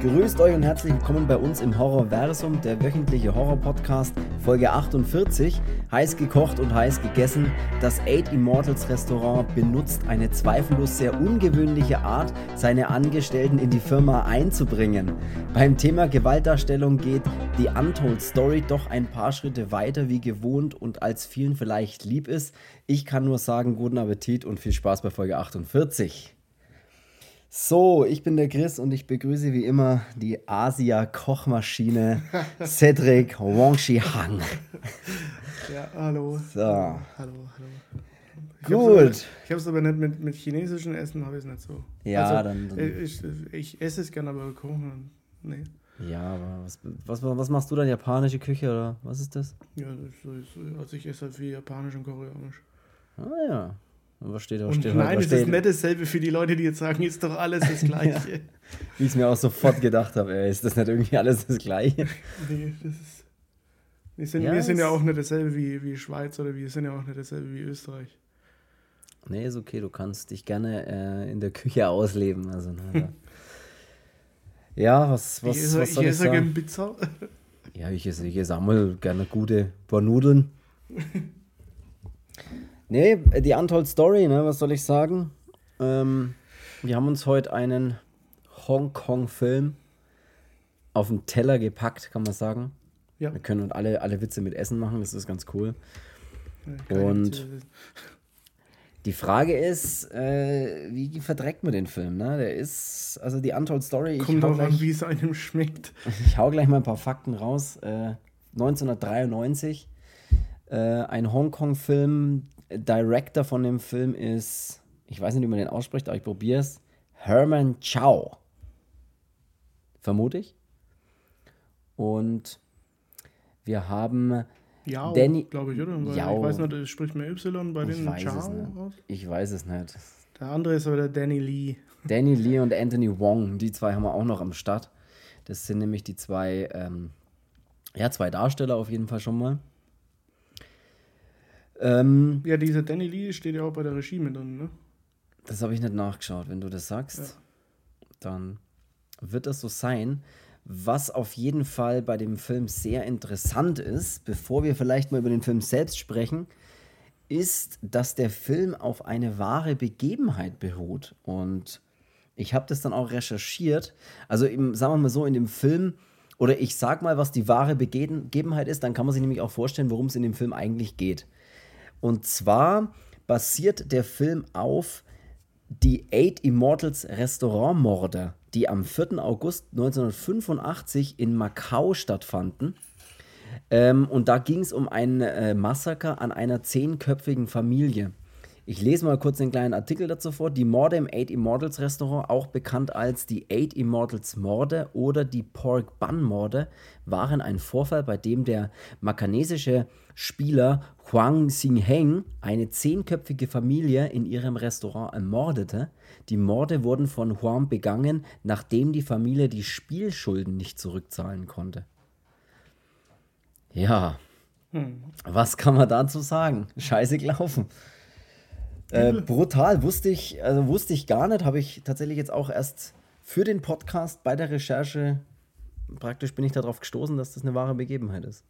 Grüßt euch und herzlich willkommen bei uns im Horrorversum, der wöchentliche Horror-Podcast, Folge 48. Heiß gekocht und heiß gegessen. Das Eight Immortals Restaurant benutzt eine zweifellos sehr ungewöhnliche Art, seine Angestellten in die Firma einzubringen. Beim Thema Gewaltdarstellung geht die Untold Story doch ein paar Schritte weiter wie gewohnt und als vielen vielleicht lieb ist. Ich kann nur sagen, guten Appetit und viel Spaß bei Folge 48. So, ich bin der Chris und ich begrüße wie immer die Asia-Kochmaschine Cedric Wangshi Hang. Ja, hallo. So. Hallo, hallo. Ich Gut. Ich habe es aber nicht mit, mit chinesischem Essen, habe ich es nicht so. Ja, also, dann- dann- äh, Ich, ich esse es gerne, aber kochen, nee. Ja, aber was, was, was machst du dann? Japanische Küche oder was ist das? Ja, also ich esse halt viel Japanisch und Koreanisch. Ah ja. Was steht? Was Und steht nein, was es ist nicht dasselbe für die Leute, die jetzt sagen, ist doch alles das Gleiche. Wie ich es mir auch sofort gedacht habe, ey, ist das nicht irgendwie alles das Gleiche? nee, das ist. Wir sind, Ja, wir sind ja auch nicht dasselbe wie, wie Schweiz oder wir sind ja auch nicht dasselbe wie Österreich. Nee, ist okay, du kannst dich gerne äh, in der Küche ausleben. Also, da. ja, was, was, ich esse, was ich soll ich esse gerne? Pizza. Ja, ich esse, ich esse auch mal gerne gute paar Nudeln. nee, die Untold Story, ne, was soll ich sagen? Ähm, wir haben uns heute einen Hongkong-Film auf den Teller gepackt, kann man sagen. Ja. Wir können alle, alle Witze mit Essen machen, das ist ganz cool. Keine Und- Pizza. Die Frage ist, äh, wie verdreckt man den Film? Ne? Der ist, also die Untold Story, Kommt drauf an, wie es einem schmeckt. ich hau gleich mal ein paar Fakten raus. Äh, 1993, äh, ein Hongkong-Film, Director von dem Film ist, ich weiß nicht, wie man den ausspricht, aber ich probiere es, Herman Chow. Vermute ich. Und wir haben Ja, Danny- glaube ich, oder? Weil Yao. Ich weiß nicht, spricht mir Y bei den aus. Ich weiß es nicht. Der andere ist aber der Danny Lee. Danny Lee und Anthony Wong, die zwei haben wir auch noch am Start. Das sind nämlich die zwei, ähm, ja, zwei Darsteller auf jeden Fall schon mal. Ähm, Ja, dieser Danny Lee steht ja auch bei der Regie mit drin, ne? das habe ich nicht nachgeschaut. Wenn du das sagst, Ja. dann wird das so sein. Was auf jeden Fall bei dem Film sehr interessant ist, bevor wir vielleicht mal über den Film selbst sprechen, ist, dass der Film auf eine wahre Begebenheit beruht. Und ich habe das dann auch recherchiert. Also, im, sagen wir mal so, in dem Film, oder ich sag mal, was die wahre Begeben- Begebenheit ist, dann kann man sich nämlich auch vorstellen, worum es in dem Film eigentlich geht. Und zwar basiert der Film auf die Eight Immortals Restaurantmorde, die am 4. August 1985 in Macau stattfanden. Ähm, und da ging es um ein äh, Massaker an einer zehnköpfigen Familie. Ich lese mal kurz einen kleinen Artikel dazu vor. Die Morde im Eight Immortals Restaurant, auch bekannt als die Eight Immortals Morde oder die Pork Bun Morde, waren ein Vorfall, bei dem der makanesische Spieler Huang Xingheng eine zehnköpfige Familie in ihrem Restaurant ermordete. Die Morde wurden von Huang begangen, nachdem die Familie die Spielschulden nicht zurückzahlen konnte. Ja, was kann man dazu sagen? Scheiße gelaufen. Äh, brutal, wusste ich, also wusste ich gar nicht, habe ich tatsächlich jetzt auch erst für den Podcast bei der Recherche, praktisch bin ich darauf gestoßen, dass das eine wahre Begebenheit ist.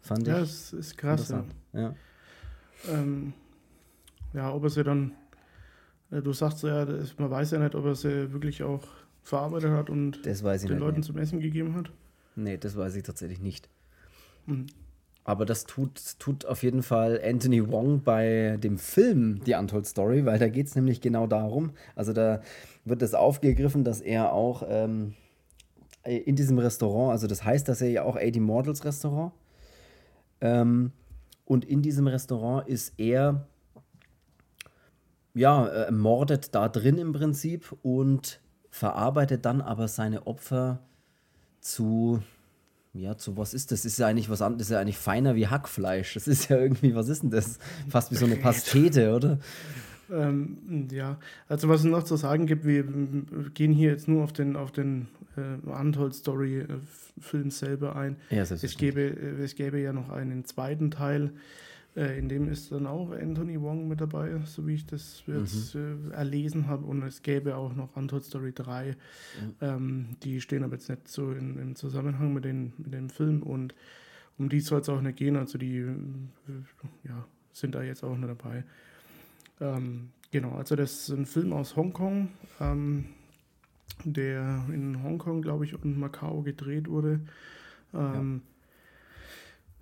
Fand Ja, ich es ist krass. Ja. Ja. Ähm, ja, ob er sie dann, äh, du sagst ja, man weiß ja nicht, ob er sie wirklich auch verarbeitet hat und den nicht. Leuten nee. zum Essen gegeben hat. nee, das weiß ich tatsächlich nicht. Mhm. Aber das tut, tut auf jeden Fall Anthony Wong bei dem Film Die Untold Story, weil da geht es nämlich genau darum. Also da wird das aufgegriffen, dass er auch ähm, in diesem Restaurant, also das heißt, dass er ja auch 80 Mortals Restaurant. Ähm, und in diesem Restaurant ist er, ja, äh, mordet da drin im Prinzip und verarbeitet dann aber seine Opfer zu, ja, zu was ist das? Das ist ja eigentlich was anderes, ist ja eigentlich feiner wie Hackfleisch. Das ist ja irgendwie, was ist denn das? Fast wie so eine Pastete, oder? Ähm, ja, also was es noch zu sagen gibt, wir gehen hier jetzt nur auf den, auf den äh, Untold Story äh, selber ein. Ja, Es gäbe, äh, es gäbe ja noch einen zweiten Teil, Äh, in dem ist dann auch Anthony Wong mit dabei, so wie ich das jetzt mhm. äh, erlesen habe. Und es gäbe auch noch Untold Story 3. Mhm. Ähm, die stehen aber jetzt nicht so in, im Zusammenhang mit, den, mit dem Film. Und um die soll es auch nicht gehen. Also die äh, ja, sind da jetzt auch noch dabei. Ähm, genau, also das ist ein Film aus Hongkong, ähm, der in Hongkong, glaube ich, und Macau gedreht wurde. Ähm, ja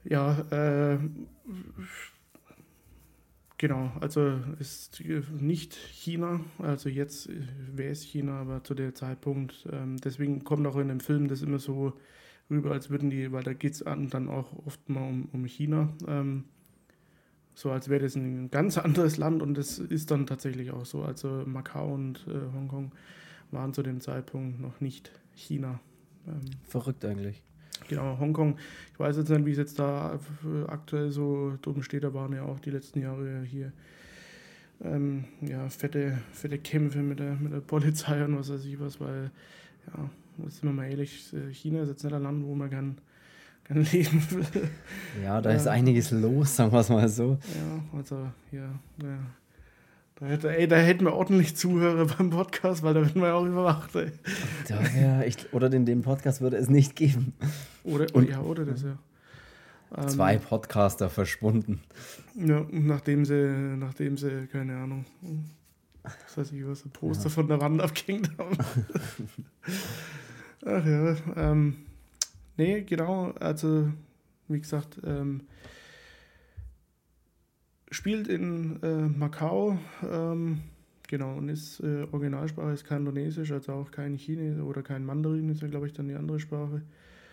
ja, äh, genau, also ist nicht China, also jetzt wäre es China, aber zu der Zeitpunkt, ähm, deswegen kommt auch in dem Film das immer so rüber, als würden die, weil da geht es dann auch oft mal um, um China, ähm, so als wäre das ein ganz anderes Land und das ist dann tatsächlich auch so. Also Macau und äh, Hongkong waren zu dem Zeitpunkt noch nicht China. Ähm, Verrückt eigentlich. Genau, Hongkong. Ich weiß jetzt nicht, wie es jetzt da aktuell so drum steht. Da waren ja auch die letzten Jahre hier ähm, ja, fette, fette Kämpfe mit der, mit der Polizei und was weiß ich was, weil, ja, sind wir mal ehrlich, China ist jetzt nicht ein Land, wo man kann, kann leben will. Ja, da ist einiges los, sagen wir es mal so. Ja, also, ja, ja da, hätte, ey, da hätten wir ordentlich Zuhörer beim Podcast, weil da würden wir ja auch überwacht. Ey. Daher, ich, oder den, den Podcast würde es nicht geben. Oder, und, ja, oder das, ja. Zwei ähm, Podcaster verschwunden. Ja, nachdem sie, nachdem sie, keine Ahnung, was weiß ich was, ein Poster ja. von der Wand abgehängt haben. Ach ja, ähm, nee, genau, also, wie gesagt, ähm, spielt in äh, Macau, ähm, genau, und ist äh, Originalsprache ist Kantonesisch, also auch kein Chinesisch oder kein Mandarin, ist ja, glaube ich, dann die andere Sprache.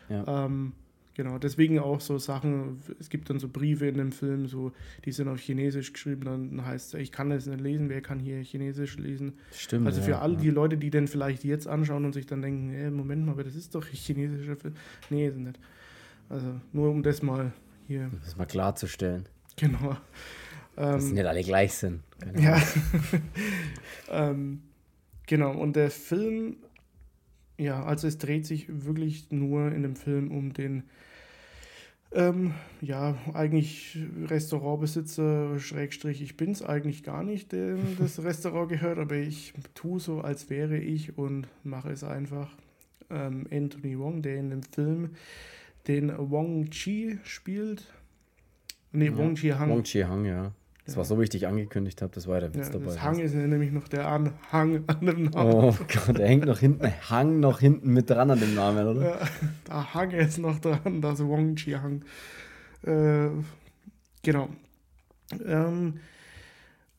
Ja. Ähm, genau, deswegen auch so Sachen, es gibt dann so Briefe in dem Film, so, die sind auf Chinesisch geschrieben, dann heißt es, ich kann das nicht lesen, wer kann hier Chinesisch lesen? Stimmt. Also für ja, all die Leute, die dann vielleicht jetzt anschauen und sich dann denken, hey, Moment mal, aber das ist doch chinesischer Film. Nee, ist nicht. Also nur um das mal hier. Das mal klarzustellen. Genau. Dass ähm, nicht alle gleich sind. ja. ähm, genau, und der Film, ja, also es dreht sich wirklich nur in dem Film um den, ähm, ja, eigentlich Restaurantbesitzer, Schrägstrich, ich bin es eigentlich gar nicht, dem das Restaurant gehört, aber ich tue so, als wäre ich und mache es einfach. Ähm, Anthony Wong, der in dem Film den Wong Chi spielt. Nee, ja. Wong Chi Hang. Wong Chi Hang, ja. Das war so, wie ich dich angekündigt habe, das war der Witz ja, dabei. Das Hang ist nämlich noch der Anhang an dem Namen. Oh Gott, der hängt noch hinten, Hang noch hinten mit dran an dem Namen, oder? Ja, da Hang ist noch dran, das Wong Chi Hang. Äh, genau. Ähm,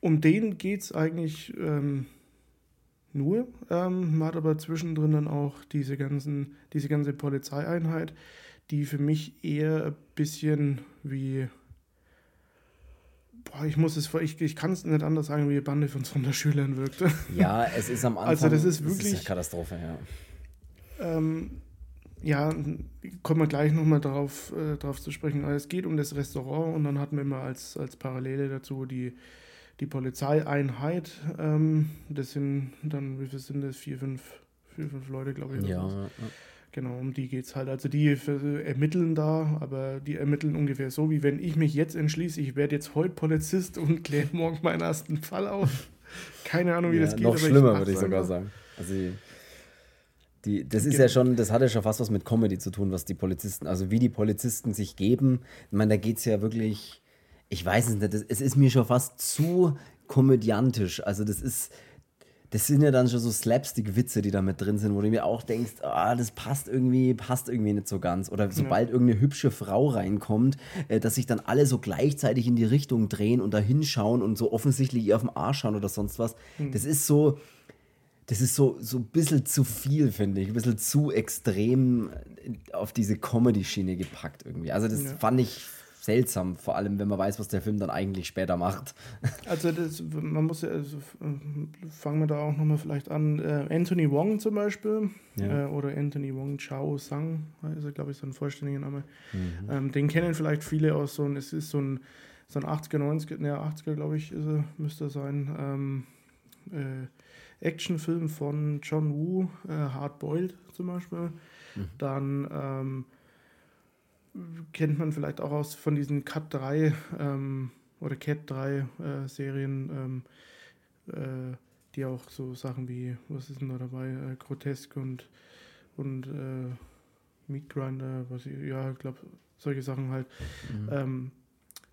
um den geht es eigentlich ähm, nur. Ähm, man hat aber zwischendrin dann auch diese, ganzen, diese ganze Polizeieinheit, die für mich eher ein bisschen wie boah, ich muss es, ich, ich kann es nicht anders sagen, wie die Bande von Sonderschülern wirkte. Ja, es ist am Anfang. Also das ist wirklich. Das ist eine Katastrophe, ja. Ähm, ja, kommen wir gleich nochmal darauf, äh, drauf zu sprechen. Also es geht um das Restaurant und dann hatten wir immer als, als Parallele dazu die, die Polizeieinheit. Ähm, das sind dann, wie viel sind das? Vier, fünf, vier, fünf Leute, glaube ich. Ja, ja. Genau, um die geht es halt. Also die ermitteln da, aber die ermitteln ungefähr so, wie wenn ich mich jetzt entschließe, ich werde jetzt heute Polizist und kläre morgen meinen ersten Fall auf. Keine Ahnung, wie ja, das geht. Noch schlimmer, würde ich sogar sagen. Also die, die, das ist genau. ja schon, das hat ja schon fast was mit Comedy zu tun, was die Polizisten, also wie die Polizisten sich geben. Ich meine, da geht es ja wirklich, ich weiß es nicht, es ist mir schon fast zu komödiantisch. Also das ist das sind ja dann schon so Slapstick-Witze, die da mit drin sind, wo du mir auch denkst, ah, das passt irgendwie, passt irgendwie nicht so ganz. Oder sobald ja. irgendeine hübsche Frau reinkommt, äh, dass sich dann alle so gleichzeitig in die Richtung drehen und da hinschauen und so offensichtlich ihr auf den Arsch schauen oder sonst was. Mhm. Das ist so, das ist so, so ein bisschen zu viel, finde ich. Ein bisschen zu extrem auf diese Comedy-Schiene gepackt irgendwie. Also das ja. fand ich seltsam, vor allem wenn man weiß, was der Film dann eigentlich später macht. Also das, man muss ja, also, fangen wir da auch nochmal vielleicht an. Äh, Anthony Wong zum Beispiel ja. äh, oder Anthony Wong Chao Sang, also glaube ich sein vollständiger Name. Mhm. Ähm, den kennen vielleicht viele aus so ein, es ist so ein, so ein 80er, 90er, ne 80er glaube ich, ist er, müsste er sein. Ähm, äh, Actionfilm von John Woo, äh, Hard Boiled zum Beispiel. Mhm. Dann ähm, kennt man vielleicht auch aus von diesen Cut 3 ähm, oder Cat 3 äh, Serien, ähm, äh, die auch so Sachen wie, was ist denn da dabei, äh, Grotesk und, und äh, Meat Grinder, was ich, ja, ich glaube, solche Sachen halt. Mhm. Ähm,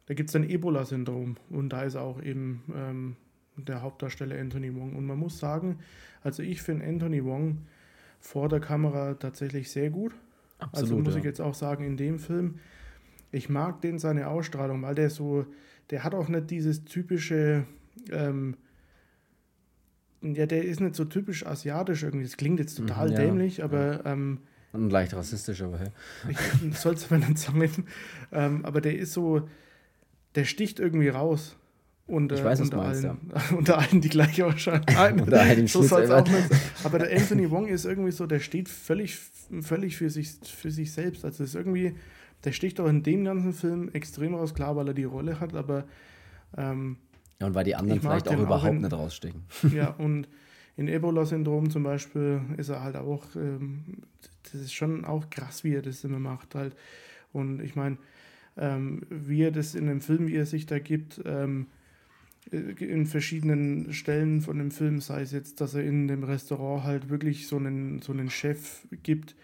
da gibt es ein Ebola-Syndrom und da ist auch eben ähm, der Hauptdarsteller Anthony Wong. Und man muss sagen, also ich finde Anthony Wong vor der Kamera tatsächlich sehr gut. Also Absolut, also muss ja. ich jetzt auch sagen, in dem Film, ich mag den seine Ausstrahlung, weil der so, der hat auch nicht dieses typische, ähm, ja, der ist nicht so typisch asiatisch irgendwie. Das klingt jetzt mhm, total ja, dämlich, aber. Ja. Ähm, Und leicht rassistisch, aber hey. Ich soll es aber nicht sagen. Ähm, aber der ist so, der sticht irgendwie raus. Und, ich weiß, unter, meinst, allen, ja. unter allen, die gleich ausschauen. unter allen so soll auch nicht Aber der Anthony Wong ist irgendwie so, der steht völlig, völlig für, sich, für sich selbst. Also ist irgendwie, der sticht auch in dem ganzen Film extrem raus, klar, weil er die Rolle hat, aber ähm, ja, und weil die anderen vielleicht auch überhaupt auch in, nicht rausstechen. Ja, und in Ebola-Syndrom zum Beispiel ist er halt auch, ähm, das ist schon auch krass, wie er das immer macht halt. Und ich meine, ähm, wie er das in dem Film, wie er sich da gibt, ähm, äh, in verschiedenen Stellen von dem Film, sei es jetzt, dass er in dem Restaurant halt wirklich so einen, so einen Chef gibt,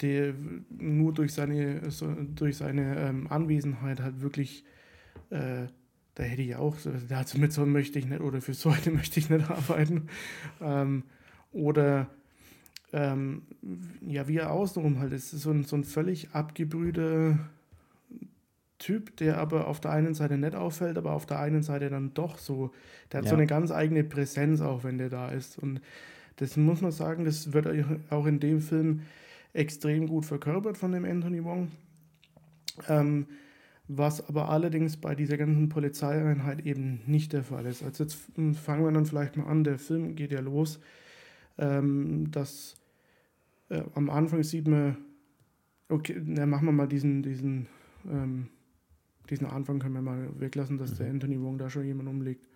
der nur durch seine, so, durch seine ähm, Anwesenheit halt wirklich, äh, da hätte ich auch, dazu mit so möchte ich nicht, oder für so eine möchte ich nicht arbeiten. Ähm, oder ähm, ja, wie er außenrum halt ist, so ein, so ein völlig abgebrühter Typ, der aber auf der einen Seite nicht auffällt, aber auf der einen Seite dann doch so. Der hat ja. so eine ganz eigene Präsenz, auch wenn der da ist. Und das muss man sagen, das wird auch in dem Film extrem gut verkörpert von dem Anthony Wong. Ähm, was aber allerdings bei dieser ganzen Polizeieinheit eben nicht der Fall ist. Also jetzt fangen wir dann vielleicht mal an, der Film geht ja los, ähm, dass äh, am Anfang sieht man, okay, dann machen wir mal diesen, diesen ähm, diesen Anfang können wir mal weglassen, dass mhm. der Anthony Wong da schon jemand umlegt.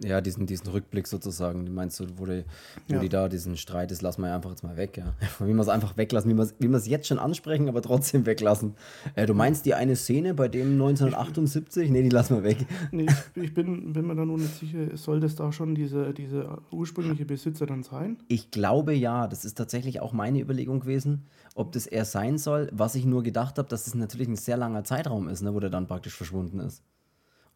Ja, diesen, diesen Rückblick sozusagen, meinst du, wo, die, wo ja. die da diesen Streit ist, lassen wir einfach jetzt mal weg, ja. Wie wir es einfach weglassen, wie wir es wie jetzt schon ansprechen, aber trotzdem weglassen. Äh, du meinst die eine Szene bei dem 1978? Nee, die lassen wir weg. Nee, ich bin, bin mir da nur nicht sicher, soll das da schon diese, diese ursprüngliche Besitzer dann sein? Ich glaube ja, das ist tatsächlich auch meine Überlegung gewesen, ob das er sein soll. Was ich nur gedacht habe, dass es das natürlich ein sehr langer Zeitraum ist, ne, wo der dann praktisch verschwunden ist.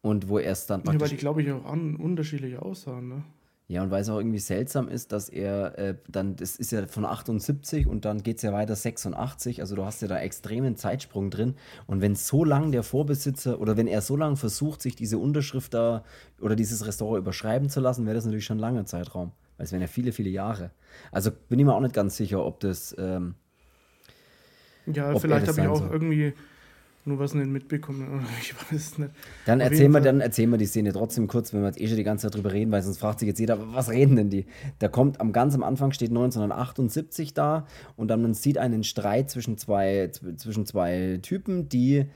Und wo er es dann praktisch. Ja, weil die, glaube ich, auch an, unterschiedlich aussahen, ne? Ja, und weil es auch irgendwie seltsam ist, dass er äh, dann, das ist ja von 78 und dann geht es ja weiter 86, also du hast ja da extremen Zeitsprung drin. Und wenn so lang der Vorbesitzer oder wenn er so lange versucht, sich diese Unterschrift da oder dieses Restaurant überschreiben zu lassen, wäre das natürlich schon ein langer Zeitraum. Weil es wären ja viele, viele Jahre. Also bin ich mir auch nicht ganz sicher, ob das. Ähm, ja, vielleicht habe ich auch soll. irgendwie nur was nicht mitbekommen. Ich weiß nicht. Dann erzählen, wir, dann erzählen wir die Szene trotzdem kurz, wenn wir jetzt eh schon die ganze Zeit drüber reden, weil sonst fragt sich jetzt jeder, was reden denn die? Da kommt am ganz am Anfang steht 1978 da und dann man sieht einen Streit zwischen zwei, zwischen zwei Typen, die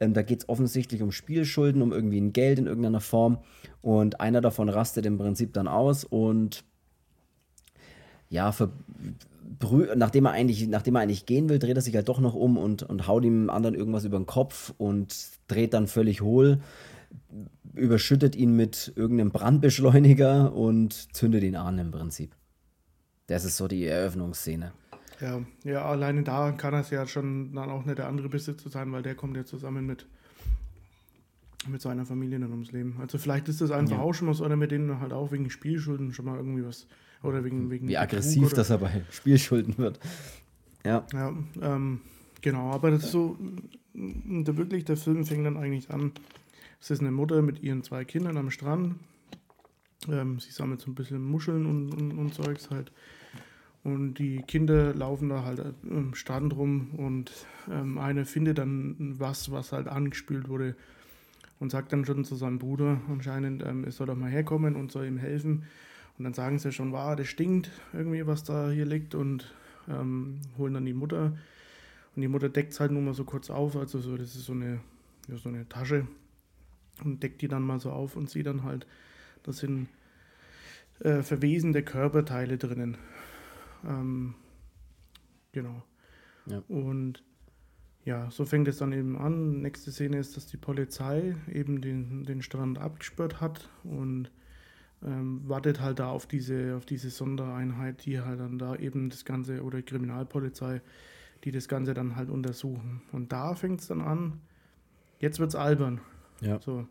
ähm, da geht es offensichtlich um Spielschulden, um irgendwie ein Geld in irgendeiner Form. Und einer davon rastet im Prinzip dann aus und ja, ver nachdem er eigentlich, nachdem er eigentlich gehen will, dreht er sich halt doch noch um und, und haut dem anderen irgendwas über den Kopf und dreht dann völlig hohl, überschüttet ihn mit irgendeinem Brandbeschleuniger und zündet ihn an im Prinzip. Das ist so die Eröffnungsszene. Ja, ja, alleine da kann es ja schon dann auch nicht der andere Besitzer sein, weil der kommt ja zusammen mit, mit seiner Familie dann ums Leben. Also vielleicht ist das einfach ja. auch schon mal so einer, mit denen halt auch wegen Spielschulden schon mal irgendwie was oder wegen, wegen Wie aggressiv das aber Spielschulden wird. Ja. Ja, ähm, genau, aber das ist so, der, wirklich, der Film fängt dann eigentlich an. Es ist eine Mutter mit ihren zwei Kindern am Strand. Ähm, sie sammelt so ein bisschen Muscheln und, und, und Zeugs halt. Und die Kinder laufen da halt am Strand rum und ähm, eine findet dann was, was halt angespült wurde und sagt dann schon zu seinem Bruder anscheinend, ähm, er soll doch mal herkommen und soll ihm helfen. Und dann sagen sie schon, wow, das stinkt irgendwie, was da hier liegt und ähm, holen dann die Mutter. Und die Mutter deckt es halt nur mal so kurz auf, also so, das ist so eine, ja, so eine Tasche und deckt die dann mal so auf und sieht dann halt, da sind äh, verwesende Körperteile drinnen. Ähm, genau. Ja. Und ja, so fängt es dann eben an. Nächste Szene ist, dass die Polizei eben den, den Strand abgesperrt hat und ähm, wartet halt da auf diese, auf diese Sondereinheit, die halt dann da eben das Ganze, oder Kriminalpolizei, die das Ganze dann halt untersuchen. Und da fängt es dann an, jetzt wird es albern. Ja. So.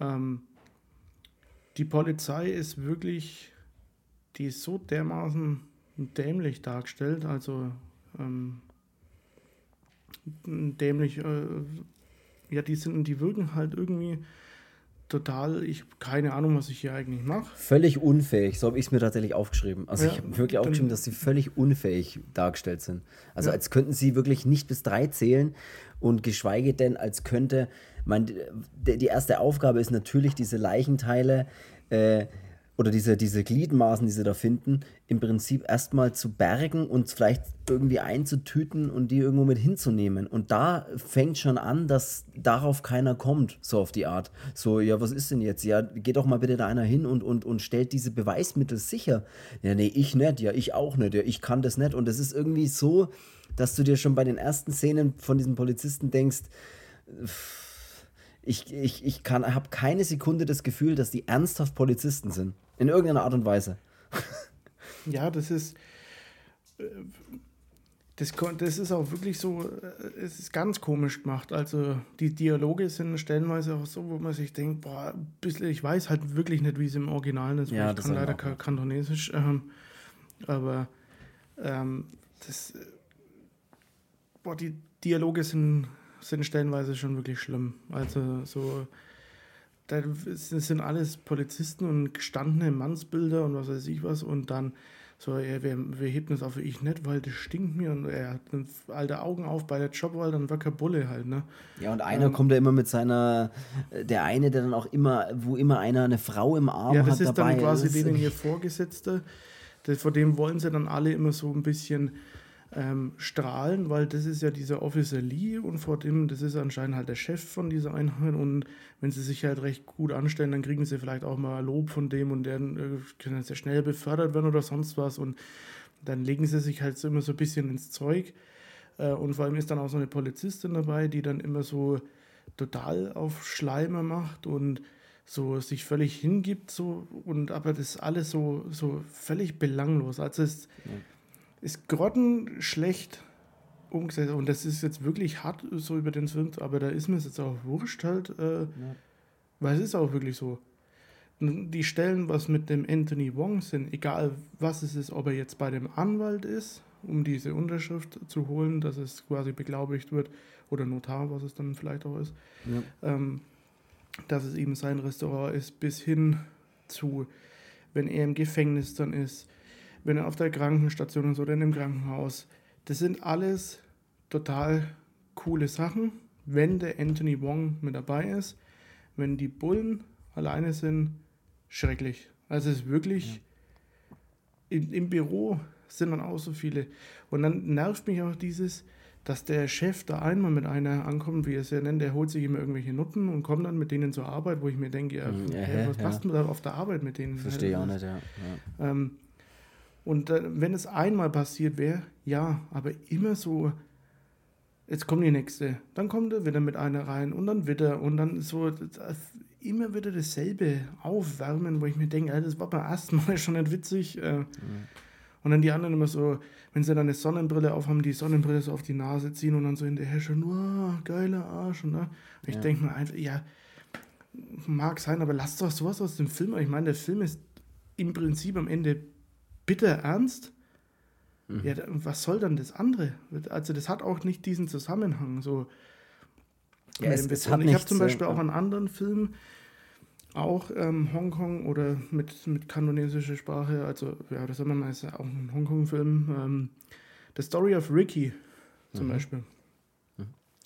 Ähm, die Polizei ist wirklich, die ist so dermaßen dämlich dargestellt, also ähm, dämlich, äh, ja, die sind, die wirken halt irgendwie total, ich habe keine Ahnung, was ich hier eigentlich mache. Völlig unfähig, so habe ich es mir tatsächlich aufgeschrieben. Also Ja, ich habe wirklich aufgeschrieben, dass sie völlig unfähig dargestellt sind. Also Ja. als könnten sie wirklich nicht bis drei zählen und geschweige denn, als könnte, man, die erste Aufgabe ist natürlich, diese Leichenteile äh, oder diese, diese Gliedmaßen, die sie da finden, im Prinzip erstmal zu bergen und vielleicht irgendwie einzutüten und die irgendwo mit hinzunehmen. Und da fängt schon an, dass darauf keiner kommt, so auf die Art. So, ja, was ist denn jetzt? Ja, geht doch mal bitte da einer hin und, und, und stellt diese Beweismittel sicher. Ja, nee, ich nicht, ja, ich auch nicht, ja, ich kann das nicht. Und es ist irgendwie so, dass du dir schon bei den ersten Szenen von diesen Polizisten denkst, ich, ich, ich habe keine Sekunde das Gefühl, dass die ernsthaft Polizisten sind. In irgendeiner Art und Weise. Ja, das ist. äh, Das, das ist auch wirklich so, äh, es ist ganz komisch gemacht. Also die Dialoge sind stellenweise auch so, wo man sich denkt, boah, bisschen, ich weiß halt wirklich nicht, wie es im Original ist. Ja, ich das kann leider kein. Kantonesisch. Ähm, aber ähm, das, boah, die Dialoge sind, sind stellenweise schon wirklich schlimm. Also so, da es sind alles Polizisten und gestandene Mannsbilder und was weiß ich was und dann so, ja, wir, wir heben das auf ich nicht, weil das stinkt mir und er hat alte Augen auf bei der Jobwahl, dann war kein Bulle halt, ne? Ja, und einer kommt ja immer mit seiner, der eine, der dann auch immer, wo immer einer eine Frau im Arm Ja, das hat ist dabei. dann quasi Das ist denen ihr Vorgesetzter. Das, vor dem wollen sie dann alle immer so ein bisschen ähm, strahlen, weil das ist ja dieser Officer Lee und vor dem, das ist anscheinend halt der Chef von dieser Einheit und wenn sie sich halt recht gut anstellen, dann kriegen sie vielleicht auch mal Lob von dem und der äh, können sehr schnell befördert werden oder sonst was und dann legen sie sich halt so immer so ein bisschen ins Zeug äh, und vor allem ist dann auch so eine Polizistin dabei, die dann immer so total auf Schleimer macht und so sich völlig hingibt so und aber das alles so so völlig belanglos. Also es ist grottenschlecht umgesetzt. Und das ist jetzt wirklich hart so über den Film aber da ist mir es jetzt auch wurscht halt äh, weil es ist auch wirklich so. Die Stellen was mit dem Anthony Wong sind egal was es ist ob er jetzt bei dem Anwalt ist um diese Unterschrift zu holen dass es quasi beglaubigt wird oder Notar was es dann vielleicht auch ist Ja. ähm, dass es eben sein Restaurant ist, bis hin zu, wenn er im Gefängnis dann ist, wenn er auf der Krankenstation ist oder in einem Krankenhaus. Das sind alles total coole Sachen, wenn der Anthony Wong mit dabei ist. Wenn die Bullen alleine sind, schrecklich. Also es ist wirklich, in, im Büro sind dann auch so viele. Und dann nervt mich auch dieses, dass der Chef da einmal mit einer ankommt, wie er es ja nennt, der holt sich immer irgendwelche Nutten und kommt dann mit denen zur Arbeit, wo ich mir denke, ja, Mhm, ja, ja, was ja. passt denn da auf der Arbeit mit denen? Verstehe ich auch nicht, ja. ja. Ähm, und äh, wenn es einmal passiert wäre, ja, aber immer so, jetzt kommt die nächste, dann kommt er wieder mit einer rein und dann wieder und dann so immer wieder dasselbe aufwärmen, wo ich mir denke, ja, das war beim ersten Mal schon nicht witzig. Äh, Und dann die anderen immer so, wenn sie dann eine Sonnenbrille aufhaben, die Sonnenbrille so auf die Nase ziehen und dann so hinterher schon, wow, geiler Arsch. Und, ne? ich Ja. denke mir einfach, ja, mag sein, aber lasst doch sowas aus dem Film. Ich meine, der Film ist im Prinzip am Ende bitter ernst. Ja, da- was soll dann das andere? Also das hat auch nicht diesen Zusammenhang. So Ja, es- es hat ich habe zum Beispiel auch einen anderen Film, auch ähm, Hongkong oder mit, mit kandonesischer Sprache, also ja, das sagen wir mal, ist ja auch ein Hongkong-Film. Ähm, The Story of Ricky zum Beispiel.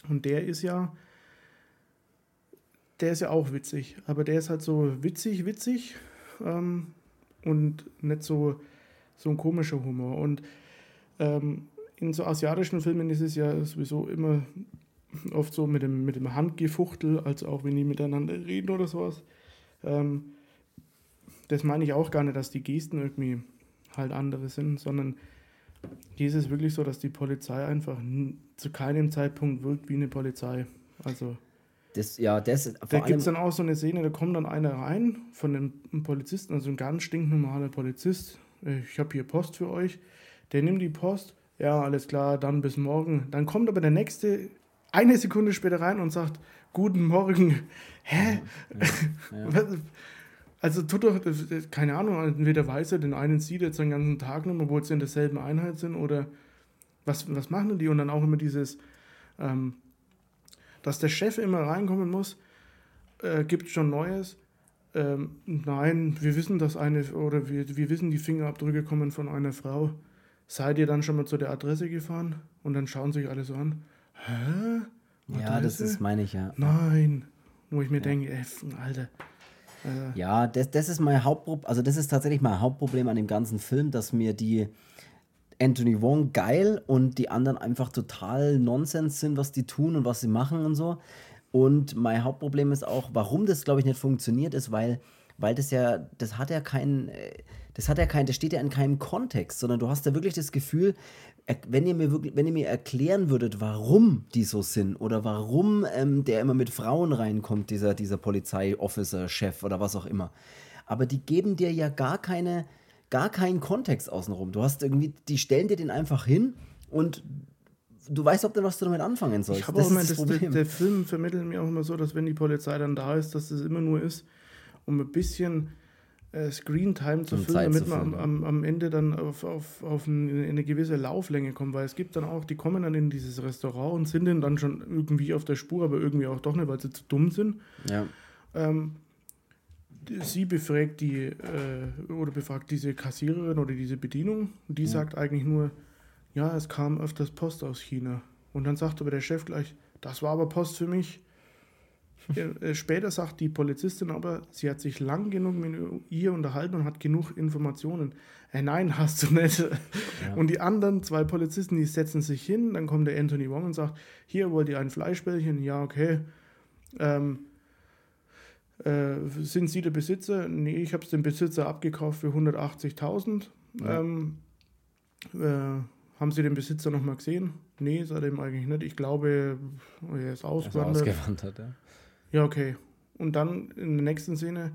Und der ist ja, der ist ja auch witzig, aber der ist halt so witzig, witzig ähm, und nicht so, so ein komischer Humor. Und ähm, in so asiatischen Filmen ist es ja sowieso immer oft so mit dem, mit dem Handgefuchtel, also auch wenn die miteinander reden oder sowas. Ähm, das meine ich auch gar nicht, dass die Gesten irgendwie halt andere sind, sondern hier ist es wirklich so, dass die Polizei einfach zu keinem Zeitpunkt wirkt wie eine Polizei. Also. Das, ja, das, da gibt es dann auch so eine Szene, da kommt dann einer rein von einem Polizisten, also ein ganz stinknormaler Polizist. Ich habe hier Post für euch. Der nimmt die Post. Ja, alles klar, dann bis morgen. Dann kommt aber der nächste eine Sekunde später rein und sagt: Guten Morgen. Hä? Ja, ja. Also tut doch, keine Ahnung, entweder weiß er, den einen sieht jetzt den ganzen Tag nicht, obwohl sie in derselben Einheit sind, oder was, was machen die? Und dann auch immer dieses, ähm, dass der Chef immer reinkommen muss, äh, gibt es schon Neues. Ähm, nein, wir wissen, dass eine, oder wir, wir wissen, die Fingerabdrücke kommen von einer Frau. Seid ihr dann schon mal zu der Adresse gefahren? Und dann schauen sich alle so an. Hä? Adresse? Ja, das ist, meine ich ja. Nein. Wo ich mir ja. denke, ey, Alter. Äh. Ja, das, das ist mein Hauptproblem, also das ist tatsächlich mein Hauptproblem an dem ganzen Film, dass mir die Anthony Wong geil und die anderen einfach total Nonsens sind, was die tun und was sie machen und so. Und mein Hauptproblem ist auch, warum das, glaube ich, nicht funktioniert, ist, weil, weil das ja, das hat ja keinen, das hat ja kein, das steht ja in keinem Kontext, sondern du hast ja wirklich das Gefühl, wenn ihr mir wirklich, wenn ihr mir erklären würdet, warum die so sind oder warum ähm, der immer mit Frauen reinkommt, dieser, dieser Polizeiofficer, Chef oder was auch immer. Aber die geben dir ja gar keine, gar keinen Kontext außenrum. Du hast irgendwie, die stellen dir den einfach hin und du weißt, ob du was damit anfangen sollst. Ich habe auch immer das, das der, der, Film vermittelt mir auch immer so, dass wenn die Polizei dann da ist, dass es immer nur ist, um ein bisschen äh, Screen Time zu um füllen, damit man am, am, Ende dann auf, auf, auf eine, eine gewisse Lauflänge kommt, weil es gibt dann auch, die kommen dann in dieses Restaurant und sind dann schon irgendwie auf der Spur, aber irgendwie auch doch nicht, weil sie zu dumm sind. Ja. Ähm, sie befragt die äh, oder befragt diese Kassiererin oder diese Bedienung und die mhm. sagt eigentlich nur, ja, es kam öfters Post aus China. Und dann sagt aber der Chef gleich, das war aber Post für mich. Äh, später sagt die Polizistin aber, sie hat sich lang genug mit ihr unterhalten und hat genug Informationen. Äh, nein, hast du nicht. Ja. Und die anderen zwei Polizisten, die setzen sich hin, dann kommt der Anthony Wong und sagt, hier wollt ihr ein Fleischbällchen? Ja, okay. Ähm, äh, sind Sie der Besitzer? Nee, ich habe es dem Besitzer abgekauft für 180.000. Ja. Ähm, äh, haben Sie den Besitzer noch mal gesehen? Nee, seitdem eigentlich nicht. Ich glaube, er ist ausgewandert. Er ist ausgewandert, ja. Ja, okay. Und dann in der nächsten Szene,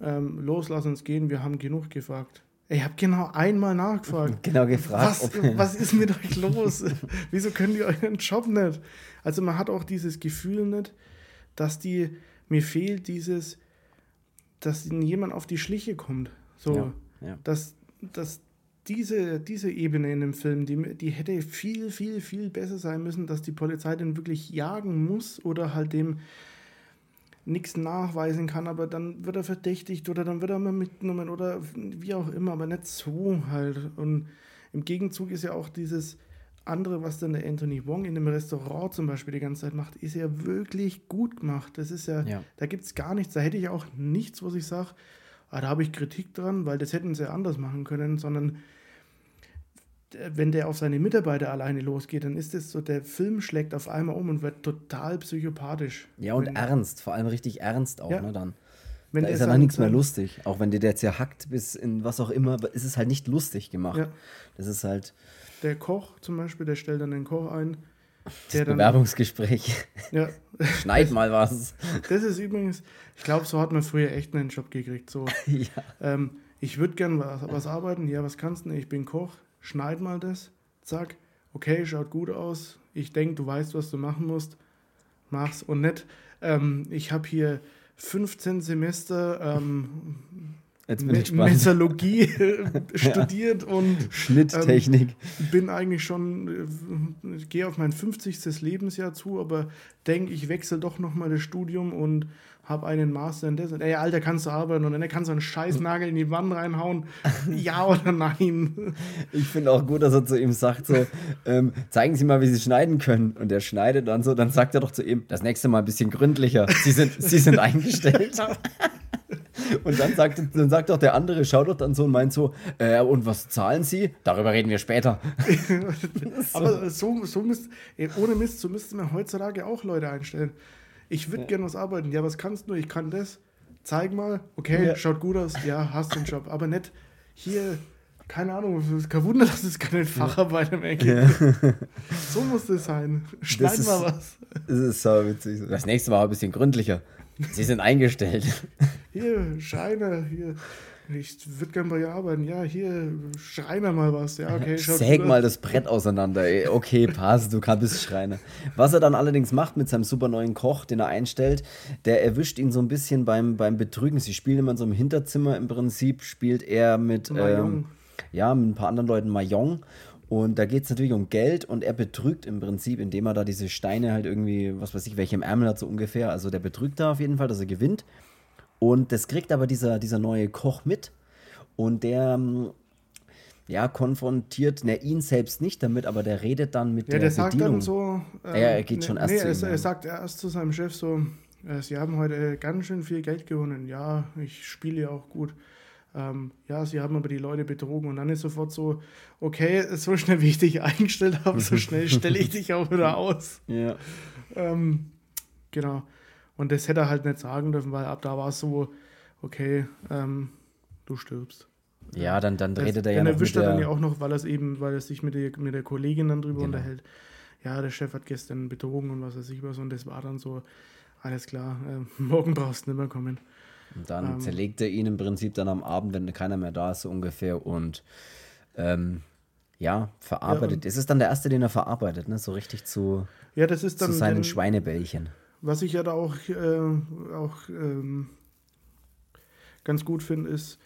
ähm, los, lass uns gehen, wir haben genug gefragt. Ich habe genau einmal nachgefragt. Genau gefragt. Was, was ist mit euch los? Wieso könnt ihr euren Job nicht? Also man hat auch dieses Gefühl nicht, dass die mir fehlt dieses, dass ihnen jemand auf die Schliche kommt. So, ja, ja. Dass, dass diese, diese Ebene in dem Film, die, die hätte viel, viel, viel besser sein müssen, dass die Polizei den wirklich jagen muss oder halt dem nichts nachweisen kann, aber dann wird er verdächtigt oder dann wird er mal mitgenommen oder wie auch immer, aber nicht so halt. Und im Gegenzug ist ja auch dieses, andere, was dann der Anthony Wong in dem Restaurant zum Beispiel die ganze Zeit macht, ist ja wirklich gut gemacht. Das ist ja, ja. da gibt es gar nichts. Da hätte ich auch nichts, was ich sage, ah, da habe ich Kritik dran, weil das hätten sie anders machen können, sondern wenn der auf seine Mitarbeiter alleine losgeht, dann ist es so, der Film schlägt auf einmal um und wird total psychopathisch. Ja, und wenn, ernst, vor allem richtig ernst auch, ja. ne, dann. Wenn da ist ja dann nichts mehr lustig. Auch wenn der der zerhackt bis in was auch immer, ist es halt nicht lustig gemacht. Ja. Das ist halt, der Koch zum Beispiel, der stellt dann den Koch ein. Das Bewerbungsgespräch. Ja. Schneid mal was. Das ist übrigens, ich glaube, so hat man früher echt einen Job gekriegt. So, ja. ähm, ich würde gern was, was, arbeiten. Ja, was kannst du? Ich bin Koch. Schneid mal das. Zack. Okay, schaut gut aus. Ich denke, du weißt, was du machen musst. Mach's. Und nicht, ähm, ich habe hier 15 Semester ähm, Jetzt bin ich Messologie studiert und Schnitttechnik. Ähm, bin eigentlich schon, äh, gehe auf mein 50. Lebensjahr zu, aber denke, ich wechsle doch nochmal das Studium und habe einen Master in das. Ey, Alter, kannst du arbeiten und dann kannst du einen Scheißnagel in die Wand reinhauen. ja oder nein? Ich finde auch gut, dass er zu ihm sagt: so, ähm, zeigen Sie mal, wie Sie schneiden können. Und er schneidet dann so, dann sagt er doch zu ihm: das nächste Mal ein bisschen gründlicher. Sie sind, Sie sind eingestellt. Und dann sagt, dann sagt doch der andere, schaut doch dann so und meint so, äh, und was zahlen Sie? Darüber reden wir später. so. Aber so, so müsst, ohne Mist, so müssten wir heutzutage auch Leute einstellen. Ich würde ja. gerne was arbeiten. Ja, was kannst du? Ich kann das. Zeig mal. Okay, ja. schaut gut aus. Ja, hast den Job. Aber nicht hier keine Ahnung, es ist kein Wunder, dass es keine Facharbeit im Ecke ja. So muss das sein. Schneid mal was. Das ist so witzig. Das nächste Mal ein bisschen gründlicher. Sie sind eingestellt. Hier, Scheine, hier. Ich würde gerne bei dir arbeiten. Ja, hier, Schreiner mal was. Ja, okay. Säg mal das Brett auseinander. Ey. Okay, passt, du kannst Schreiner. Was er dann allerdings macht mit seinem super neuen Koch, den er einstellt, der erwischt ihn so ein bisschen beim, beim Betrügen. Sie spielen immer in so einem Hinterzimmer im Prinzip, spielt er mit, ähm, ja, mit ein paar anderen Leuten Mahjong. Und da geht es natürlich um Geld und er betrügt im Prinzip, indem er da diese Steine halt irgendwie, was weiß ich, welche im Ärmel hat so ungefähr. Also der betrügt da auf jeden Fall, dass er gewinnt. Und das kriegt aber dieser, dieser neue Koch mit. Und der ähm, ja, konfrontiert ne, ihn selbst nicht damit, aber der redet dann mit ja, der, der sagt Bedienung. dann so. Ähm, ja, er geht ne, schon erst nee, zu ihm. Er, er sagt erst zu seinem Chef so: äh, Sie haben heute ganz schön viel Geld gewonnen. Ja, ich spiele ja auch gut ähm, ja, sie haben aber die Leute betrogen und dann ist sofort so, okay, so schnell wie ich dich eingestellt habe, so schnell stelle ich dich auch wieder aus. Ja. Ähm, genau. Und das hätte er halt nicht sagen dürfen, weil ab da war es so, okay, ähm, du stirbst. Ja, dann, dann redet er ja. Dann erwischt er dann ja auch noch, weil er eben, weil er sich mit der, mit der Kollegin dann drüber genau. unterhält. Ja, der Chef hat gestern betrogen und was weiß ich was und das war dann so, alles klar, äh, morgen brauchst du nicht mehr kommen. Und dann ähm, zerlegt er ihn im Prinzip dann am Abend, wenn keiner mehr da ist, so ungefähr. Und ähm, ja, verarbeitet. Ja, es ist dann der erste, den er verarbeitet, ne? So richtig zu, ja, das ist dann zu seinen den, Schweinebällchen. Was ich ja da auch, äh, auch ähm, ganz gut finde, ist,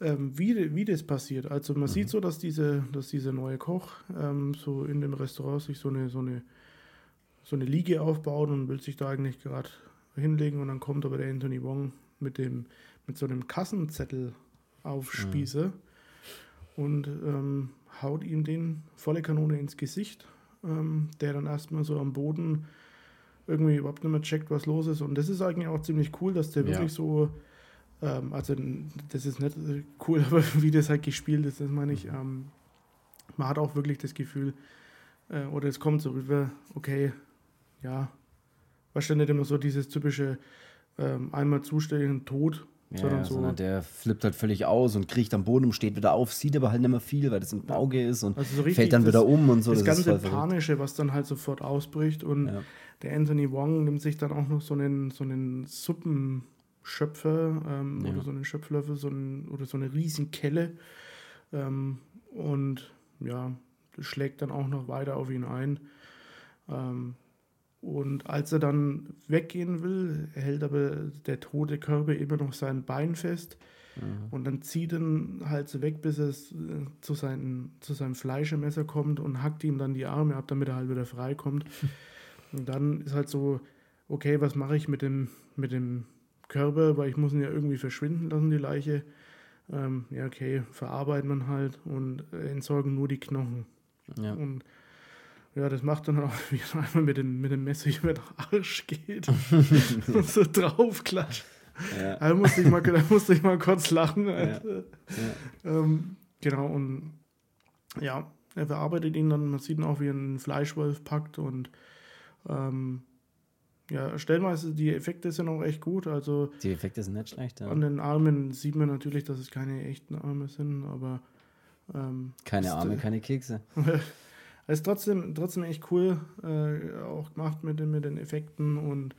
ähm, wie, wie das passiert. Also man mhm. sieht so, dass diese, dass dieser neue Koch ähm, so in dem Restaurant sich so eine, so eine, so eine Liege aufbaut und will sich da eigentlich gerade hinlegen und dann kommt aber der Anthony Wong mit, dem, mit so einem Kassenzettel aufspieße mhm. und ähm, haut ihm den volle Kanone ins Gesicht, ähm, der dann erstmal so am Boden irgendwie überhaupt nicht mehr checkt, was los ist. Und das ist eigentlich auch ziemlich cool, dass der ja. wirklich so, ähm, also das ist nicht cool, aber wie das halt gespielt ist, das meine ich, ähm, man hat auch wirklich das Gefühl, äh, oder es kommt so rüber, okay, ja, wahrscheinlich nicht immer so dieses typische, ähm, einmal zuständigen Tod. Ja, sondern, so sondern der flippt halt völlig aus und kriecht am Boden und steht wieder auf, sieht aber halt nicht mehr viel, weil das im Auge ist und also so fällt dann wieder um und so. Das, das ganze Panische, was dann halt sofort ausbricht und ja. der Anthony Wong nimmt sich dann auch noch so einen, so einen Suppenschöpfer ähm, ja. oder so einen Schöpflöffel so einen, oder so eine Riesenkelle ähm, und ja, schlägt dann auch noch weiter auf ihn ein. Ähm, und als er dann weggehen will, hält aber der tote Körper immer noch sein Bein fest. Mhm. Und dann zieht ihn halt so weg, bis es äh, zu, seinen, zu seinem Fleischemesser kommt und hackt ihm dann die Arme ab, damit er halt wieder frei kommt. und dann ist halt so, okay, was mache ich mit dem, mit dem Körper, weil ich muss ihn ja irgendwie verschwinden lassen, die Leiche. Ähm, ja, okay, verarbeiten man halt und entsorgen nur die Knochen. Ja. Und ja, das macht dann auch, wie er einmal mit dem, mit dem Messer über den Arsch geht und so draufklatscht. Ja. Da, musste ich mal, da musste ich mal kurz lachen. Ja. Ähm, genau, und ja, er verarbeitet ihn dann, man sieht ihn auch, wie er einen Fleischwolf packt und ähm, ja, stellenweise die Effekte sind auch echt gut. Also die Effekte sind nicht schlecht. Ja. An den Armen sieht man natürlich, dass es keine echten Arme sind, aber ähm, keine Arme, keine Kekse. ist trotzdem, trotzdem echt cool, äh, auch gemacht mit den, mit den Effekten und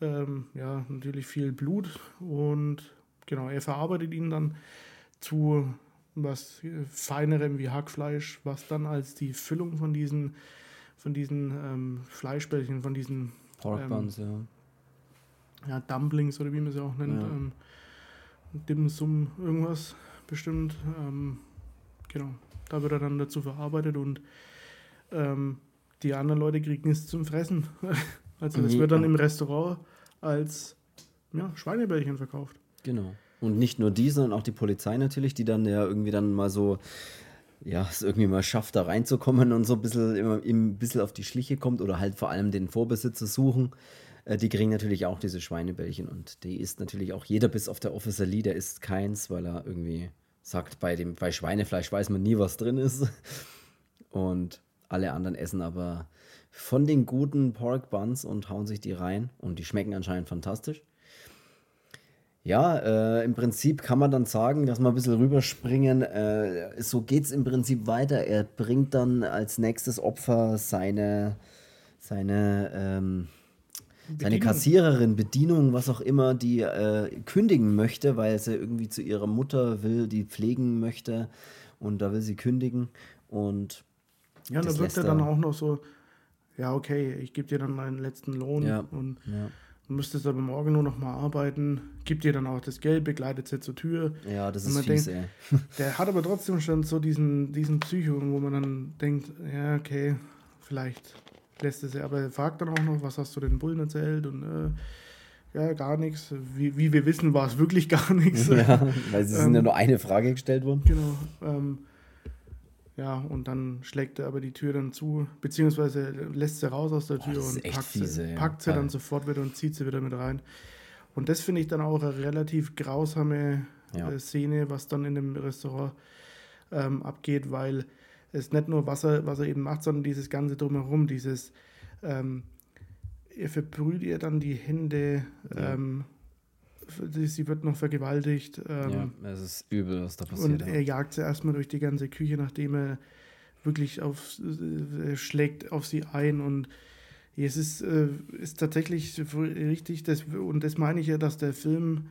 ähm, ja, natürlich viel Blut. Und genau, er verarbeitet ihn dann zu was feinerem wie Hackfleisch, was dann als die Füllung von diesen, von diesen ähm, Fleischbällchen, von diesen Pork Buns, ähm, ja. ja. Dumplings oder wie man sie auch nennt, ja. ähm, Dim Sum irgendwas bestimmt. Ähm, genau, da wird er dann dazu verarbeitet und ähm, die anderen Leute kriegen es zum Fressen. also das wird dann im Restaurant als ja, Schweinebällchen verkauft. Genau. Und nicht nur die, sondern auch die Polizei natürlich, die dann ja irgendwie dann mal so, ja, es irgendwie mal schafft, da reinzukommen und so ein bisschen, immer, ein bisschen auf die Schliche kommt oder halt vor allem den Vorbesitzer suchen. Äh, die kriegen natürlich auch diese Schweinebällchen und die isst natürlich auch jeder, bis auf der Officer Lee, der isst keins, weil er irgendwie sagt, bei, dem, bei Schweinefleisch weiß man nie, was drin ist. Und alle anderen essen aber von den guten Pork Buns und hauen sich die rein. Und die schmecken anscheinend fantastisch. Ja, äh, im Prinzip kann man dann sagen, dass wir ein bisschen rüberspringen. Äh, so geht es im Prinzip weiter. Er bringt dann als nächstes Opfer seine, seine, ähm, seine Kassiererin, Bedienung, was auch immer, die äh, kündigen möchte, weil sie irgendwie zu ihrer Mutter will, die pflegen möchte. Und da will sie kündigen. Und ja, da wird er dann auch noch so, ja, okay, ich gebe dir dann meinen letzten Lohn ja, und ja. du müsstest aber morgen nur noch mal arbeiten, gibt dir dann auch das Geld, begleitet sie zur Tür. Ja, das ist fies, denkt, ey. Der hat aber trotzdem schon so diesen, diesen Psycho, wo man dann denkt, ja, okay, vielleicht lässt es ja, aber er fragt dann auch noch, was hast du den Bullen erzählt und äh, ja, gar nichts. Wie, wie wir wissen, war es wirklich gar nichts. Ja, weil es ähm, sind ja nur eine Frage gestellt worden. Genau. Ähm, ja, und dann schlägt er aber die Tür dann zu, beziehungsweise lässt sie raus aus der Tür oh, und packt, fiese, sie, ja. packt sie dann sofort wieder und zieht sie wieder mit rein. Und das finde ich dann auch eine relativ grausame ja. äh, Szene, was dann in dem Restaurant ähm, abgeht, weil es nicht nur was er, was er eben macht, sondern dieses ganze drumherum, dieses ähm, er verbrüht ihr dann die Hände, ja. ähm, sie wird noch vergewaltigt. Ähm, ja, es ist übel, was da passiert. Und er jagt sie erstmal durch die ganze Küche, nachdem er wirklich auf, äh, schlägt auf sie ein und es ist, äh, ist tatsächlich richtig, das, und das meine ich ja, dass der Film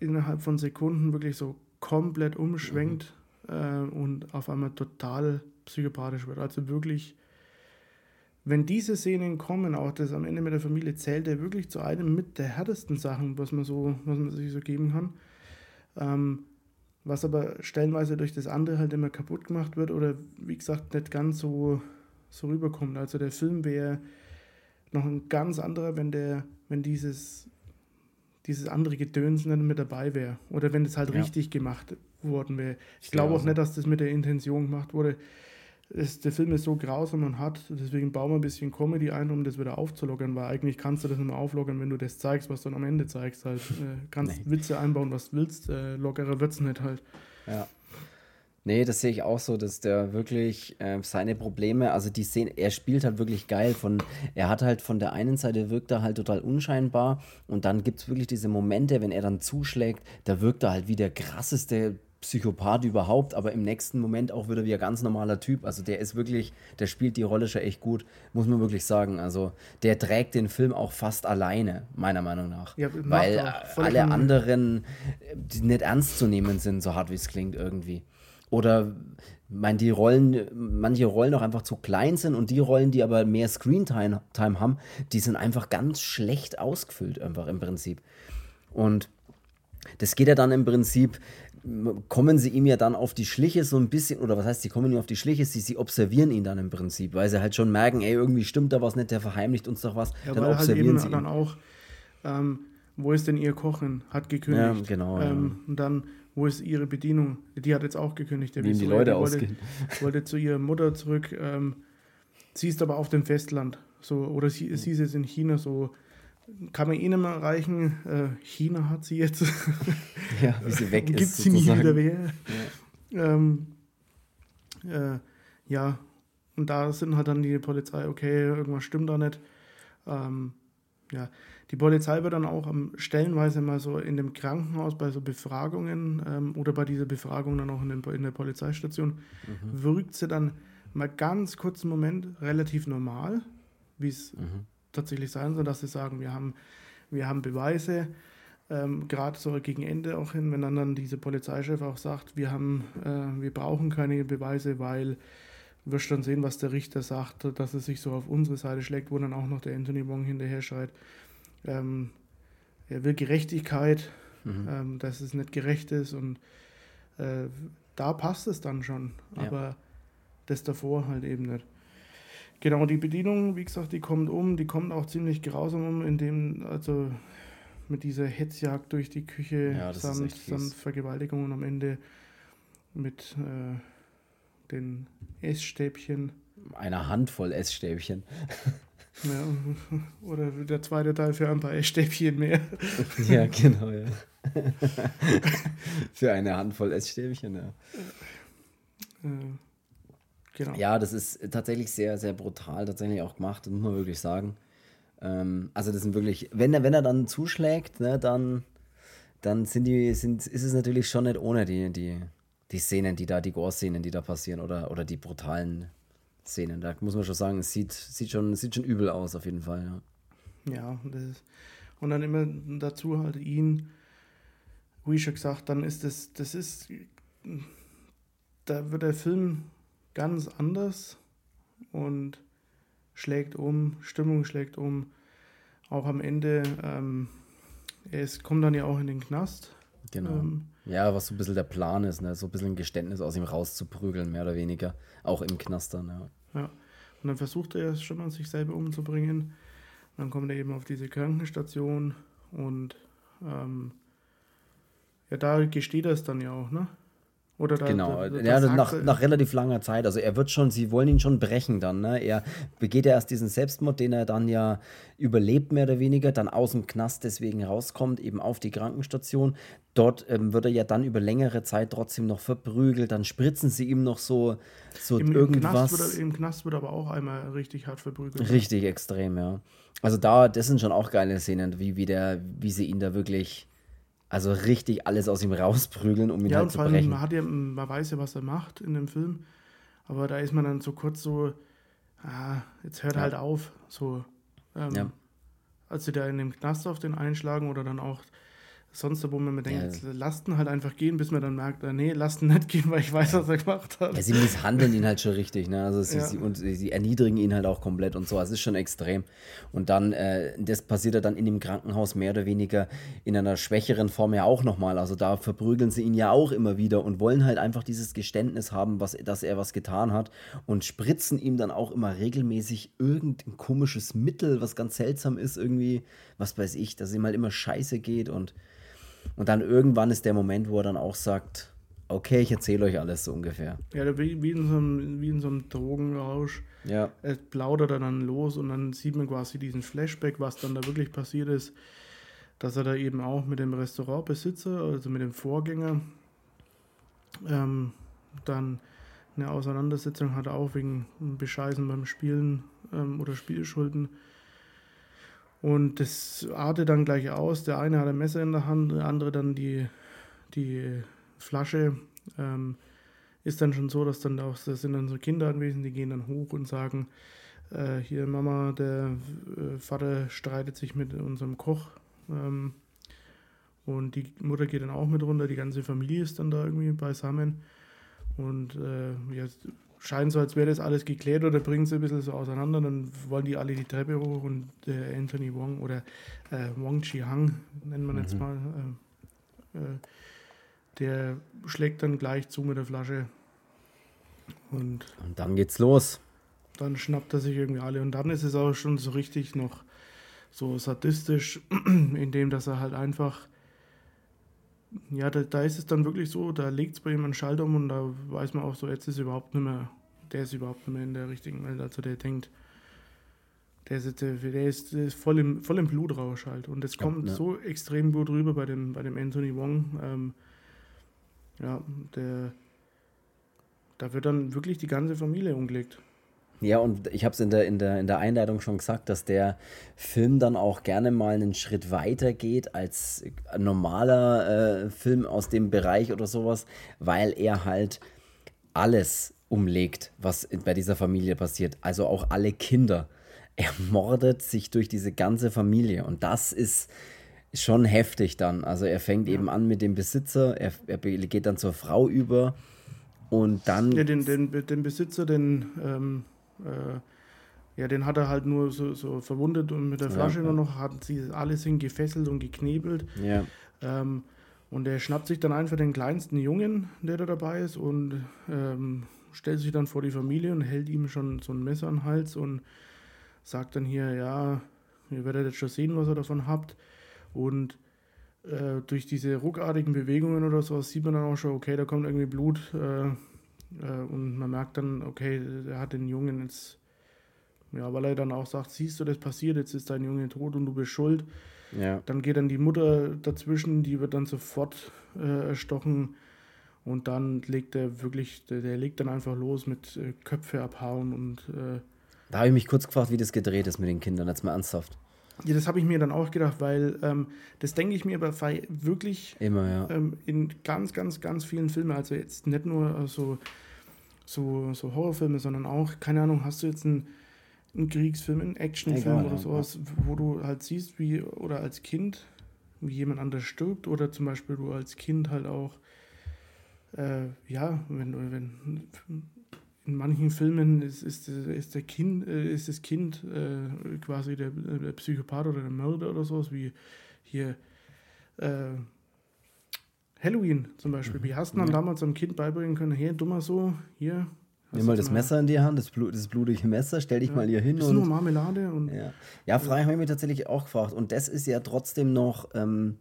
innerhalb von Sekunden wirklich so komplett umschwenkt mhm. äh, und auf einmal total psychopathisch wird. Also wirklich wenn diese Szenen kommen, auch das am Ende mit der Familie, zählt er wirklich zu einem mit der härtesten Sachen, was man so, was man sich so geben kann. Ähm, was aber stellenweise durch das andere halt immer kaputt gemacht wird oder wie gesagt nicht ganz so, so rüberkommt. Also der Film wäre noch ein ganz anderer, wenn der, wenn dieses, dieses andere Gedöns nicht mit dabei wäre. Oder wenn es halt ja. richtig gemacht worden wäre. Ich glaube auch nicht, dass das mit der Intention gemacht wurde ist, der Film ist so grausam und hart, deswegen bauen wir ein bisschen Comedy ein, um das wieder aufzulockern, weil eigentlich kannst du das nicht mehr auflockern, wenn du das zeigst, was du dann am Ende zeigst. Halt. Äh, kannst nee. Witze einbauen, was du willst, äh, lockerer wird es nicht halt. Ja. Nee, das sehe ich auch so, dass der wirklich äh, seine Probleme, also die Szene, er spielt halt wirklich geil. Von, er hat halt von der einen Seite wirkt er halt total unscheinbar und dann gibt es wirklich diese Momente, wenn er dann zuschlägt, da wirkt er halt wie der krasseste Psychopath überhaupt, aber im nächsten Moment auch wieder wie ein ganz normaler Typ. Also der ist wirklich, der spielt die Rolle schon echt gut, muss man wirklich sagen. Also der trägt den Film auch fast alleine, meiner Meinung nach. Ja, Weil alle anderen die nicht ernst zu nehmen sind, so hart wie es klingt irgendwie. Oder mein, die Rollen, manche Rollen auch einfach zu klein sind und die Rollen, die aber mehr Screentime Time haben, die sind einfach ganz schlecht ausgefüllt, einfach im Prinzip. Und das geht ja dann im Prinzip kommen sie ihm ja dann auf die Schliche so ein bisschen, oder was heißt, sie kommen ihm auf die Schliche, sie, sie observieren ihn dann im Prinzip, weil sie halt schon merken, ey, irgendwie stimmt da was nicht, der verheimlicht uns doch was. Ja, dann halt observieren halt sie ihn. dann auch, ähm, wo ist denn ihr Kochen? Hat gekündigt. Ja, genau. Ähm, ja. Und dann, wo ist ihre Bedienung? Die hat jetzt auch gekündigt. Wie die Leute. Wollte, wollte zu ihrer Mutter zurück. Ähm, sie ist aber auf dem Festland. So, oder sie, sie ist jetzt in China so kann man ihnen mal erreichen. Äh, China hat sie jetzt. ja, wie sie weg ist. Gibt sie nie wieder mehr. Ja. Ähm, äh, ja, und da sind halt dann die Polizei, okay, irgendwas stimmt da nicht. Ähm, ja, die Polizei wird dann auch stellenweise mal so in dem Krankenhaus bei so Befragungen ähm, oder bei dieser Befragung dann auch in, den, in der Polizeistation, mhm. wirkt sie dann mal ganz kurzen Moment relativ normal, wie es mhm tatsächlich sein soll, dass sie sagen, wir haben, wir haben Beweise, ähm, gerade so gegen Ende auch hin, wenn dann, dann diese Polizeichef auch sagt, wir haben, äh, wir brauchen keine Beweise, weil wirst dann sehen, was der Richter sagt, dass es sich so auf unsere Seite schlägt, wo dann auch noch der Anthony Wong hinterher schreit. Ähm, er will Gerechtigkeit, mhm. ähm, dass es nicht gerecht ist und äh, da passt es dann schon, ja. aber das davor halt eben nicht. Genau, die Bedienung, wie gesagt, die kommt um, die kommt auch ziemlich grausam um, indem, also mit dieser Hetzjagd durch die Küche, ja, samt, samt Vergewaltigung und am Ende mit äh, den Essstäbchen. Einer Handvoll Essstäbchen. Ja, oder der zweite Teil für ein paar Essstäbchen mehr. Ja, genau, ja. für eine Handvoll Essstäbchen, ja. Äh, Genau. Ja, das ist tatsächlich sehr, sehr brutal tatsächlich auch gemacht, muss man wirklich sagen. Ähm, also das sind wirklich, wenn er, wenn er dann zuschlägt, ne, dann, dann sind die, sind, ist es natürlich schon nicht ohne die, die, die Szenen, die da, die Gore-Szenen, die da passieren oder, oder die brutalen Szenen. Da muss man schon sagen, es sieht, sieht, schon, sieht schon übel aus, auf jeden Fall. Ja, ja ist, und dann immer dazu halt ihn, wie schon gesagt, dann ist das, das ist, da wird der Film ganz anders und schlägt um, Stimmung schlägt um. Auch am Ende, ähm, es kommt dann ja auch in den Knast. Genau. Ähm, ja, was so ein bisschen der Plan ist, ne? so ein bisschen ein Geständnis aus ihm rauszuprügeln, mehr oder weniger. Auch im Knast dann, ja. Ja, und dann versucht er es schon an sich selber umzubringen. Dann kommt er eben auf diese Krankenstation und ähm, ja, da gesteht er es dann ja auch, ne? Oder da, genau, da, ja, nach, nach relativ langer Zeit. Also er wird schon, sie wollen ihn schon brechen dann. Ne? Er begeht ja erst diesen Selbstmord, den er dann ja überlebt, mehr oder weniger, dann aus dem Knast deswegen rauskommt, eben auf die Krankenstation. Dort ähm, wird er ja dann über längere Zeit trotzdem noch verprügelt, dann spritzen sie ihm noch so, so Im, irgendwas. Im Knast, er, Im Knast wird er aber auch einmal richtig hart verprügelt. Richtig extrem, ja. Also da, das sind schon auch geile Szenen, wie, wie, der, wie sie ihn da wirklich also richtig alles aus ihm rausprügeln, um ihn ja, halt zu brechen. Man, hat ja, man weiß ja, was er macht in dem Film, aber da ist man dann so kurz so, ah, jetzt hört ja. halt auf. So, ähm, ja. als sie da in dem Knast auf den einschlagen oder dann auch sonst, wo man mir denkt, ja. lasst halt einfach gehen, bis man dann merkt, äh, nee, lasst nicht gehen, weil ich weiß, was er gemacht hat. Ja, sie misshandeln ihn halt schon richtig, ne? Also sie, ja. sie, und sie, erniedrigen ihn halt auch komplett und so. Es ist schon extrem. Und dann, äh, das passiert ja dann in dem Krankenhaus mehr oder weniger in einer schwächeren Form ja auch nochmal. Also da verprügeln sie ihn ja auch immer wieder und wollen halt einfach dieses Geständnis haben, was, dass er was getan hat und spritzen ihm dann auch immer regelmäßig irgendein komisches Mittel, was ganz seltsam ist, irgendwie, was weiß ich, dass ihm halt immer scheiße geht und und dann irgendwann ist der Moment, wo er dann auch sagt, okay, ich erzähle euch alles so ungefähr. Ja, wie, wie, in so einem, wie in so einem Drogenrausch. Ja. Er plaudert er dann los und dann sieht man quasi diesen Flashback, was dann da wirklich passiert ist, dass er da eben auch mit dem Restaurantbesitzer, also mit dem Vorgänger, ähm, dann eine Auseinandersetzung hat, auch wegen Bescheißen beim Spielen ähm, oder Spielschulden. Und das artet dann gleich aus. Der eine hat ein Messer in der Hand, der andere dann die, die Flasche. Ähm, ist dann schon so, dass dann auch, das sind dann so Kinder anwesend, die gehen dann hoch und sagen, äh, hier Mama, der äh, Vater streitet sich mit unserem Koch. Ähm, und die Mutter geht dann auch mit runter, die ganze Familie ist dann da irgendwie beisammen. Und äh, ja, scheint so, als wäre das alles geklärt oder bringen sie ein bisschen so auseinander. Dann wollen die alle die Treppe hoch und äh, Anthony Wong oder äh, Wong Chi-Hang, nennt man mhm. jetzt mal, äh, äh, der schlägt dann gleich zu mit der Flasche. Und, und dann geht's los. Dann schnappt er sich irgendwie alle. Und dann ist es auch schon so richtig noch so sadistisch, indem dass er halt einfach ja, da, da ist es dann wirklich so, da legt es bei ihm einen Schalter um und da weiß man auch so, jetzt ist überhaupt nicht mehr, der ist überhaupt nicht mehr in der richtigen Welt. Also der denkt, der ist, der ist, der ist voll, im, voll im Blutrausch halt. Und es kommt ja, ne. so extrem gut rüber bei dem, bei dem Anthony Wong. Ähm, ja, der, da wird dann wirklich die ganze Familie umgelegt. Ja, und ich habe es in der, in, der, in der Einleitung schon gesagt, dass der Film dann auch gerne mal einen Schritt weiter geht als ein normaler äh, Film aus dem Bereich oder sowas, weil er halt alles umlegt, was bei dieser Familie passiert. Also auch alle Kinder. Er mordet sich durch diese ganze Familie und das ist schon heftig dann. Also er fängt eben an mit dem Besitzer, er, er geht dann zur Frau über und dann. Ja, den, den, den Besitzer, den. Ähm äh, ja, den hat er halt nur so, so verwundet und mit der Flasche ja, nur noch, hat sie alles hin gefesselt und geknebelt. Ja. Ähm, und er schnappt sich dann einfach den kleinsten Jungen, der da dabei ist, und ähm, stellt sich dann vor die Familie und hält ihm schon so ein Messer an den Hals und sagt dann hier, ja, ihr werdet jetzt schon sehen, was ihr davon habt. Und äh, durch diese ruckartigen Bewegungen oder so sieht man dann auch schon, okay, da kommt irgendwie Blut. Äh, und man merkt dann, okay, er hat den Jungen jetzt, ja, weil er dann auch sagt, siehst du, das passiert, jetzt ist dein Junge tot und du bist schuld. Ja. Dann geht dann die Mutter dazwischen, die wird dann sofort äh, erstochen. Und dann legt er wirklich, der, der legt dann einfach los mit äh, Köpfe abhauen und. Äh, da habe ich mich kurz gefragt, wie das gedreht ist mit den Kindern, jetzt mal ernsthaft. Ja, das habe ich mir dann auch gedacht, weil ähm, das denke ich mir aber wirklich Immer, ja. ähm, in ganz, ganz, ganz vielen Filmen. Also jetzt nicht nur äh, so, so, so Horrorfilme, sondern auch, keine Ahnung, hast du jetzt einen, einen Kriegsfilm, einen Actionfilm Egal, oder ja, sowas, wo du halt siehst, wie, oder als Kind, wie jemand anders stirbt, oder zum Beispiel du als Kind halt auch, äh, ja, wenn du, wenn in manchen Filmen ist, ist, ist, der kind, äh, ist das Kind äh, quasi der, der, Psychopath oder der Mörder oder sowas, wie hier äh, Halloween zum Beispiel. Wie hast du dann Ja. damals einem Kind beibringen können, hier, dummer so, hier. Nimm mal das Messer in die Hand, das, Blut, das blutige Messer, stell dich mal hier hin Das ist nur. Marmelade und Ja, ja Frei habe ich mich tatsächlich auch gefragt. Und das ist ja trotzdem noch. Ähm,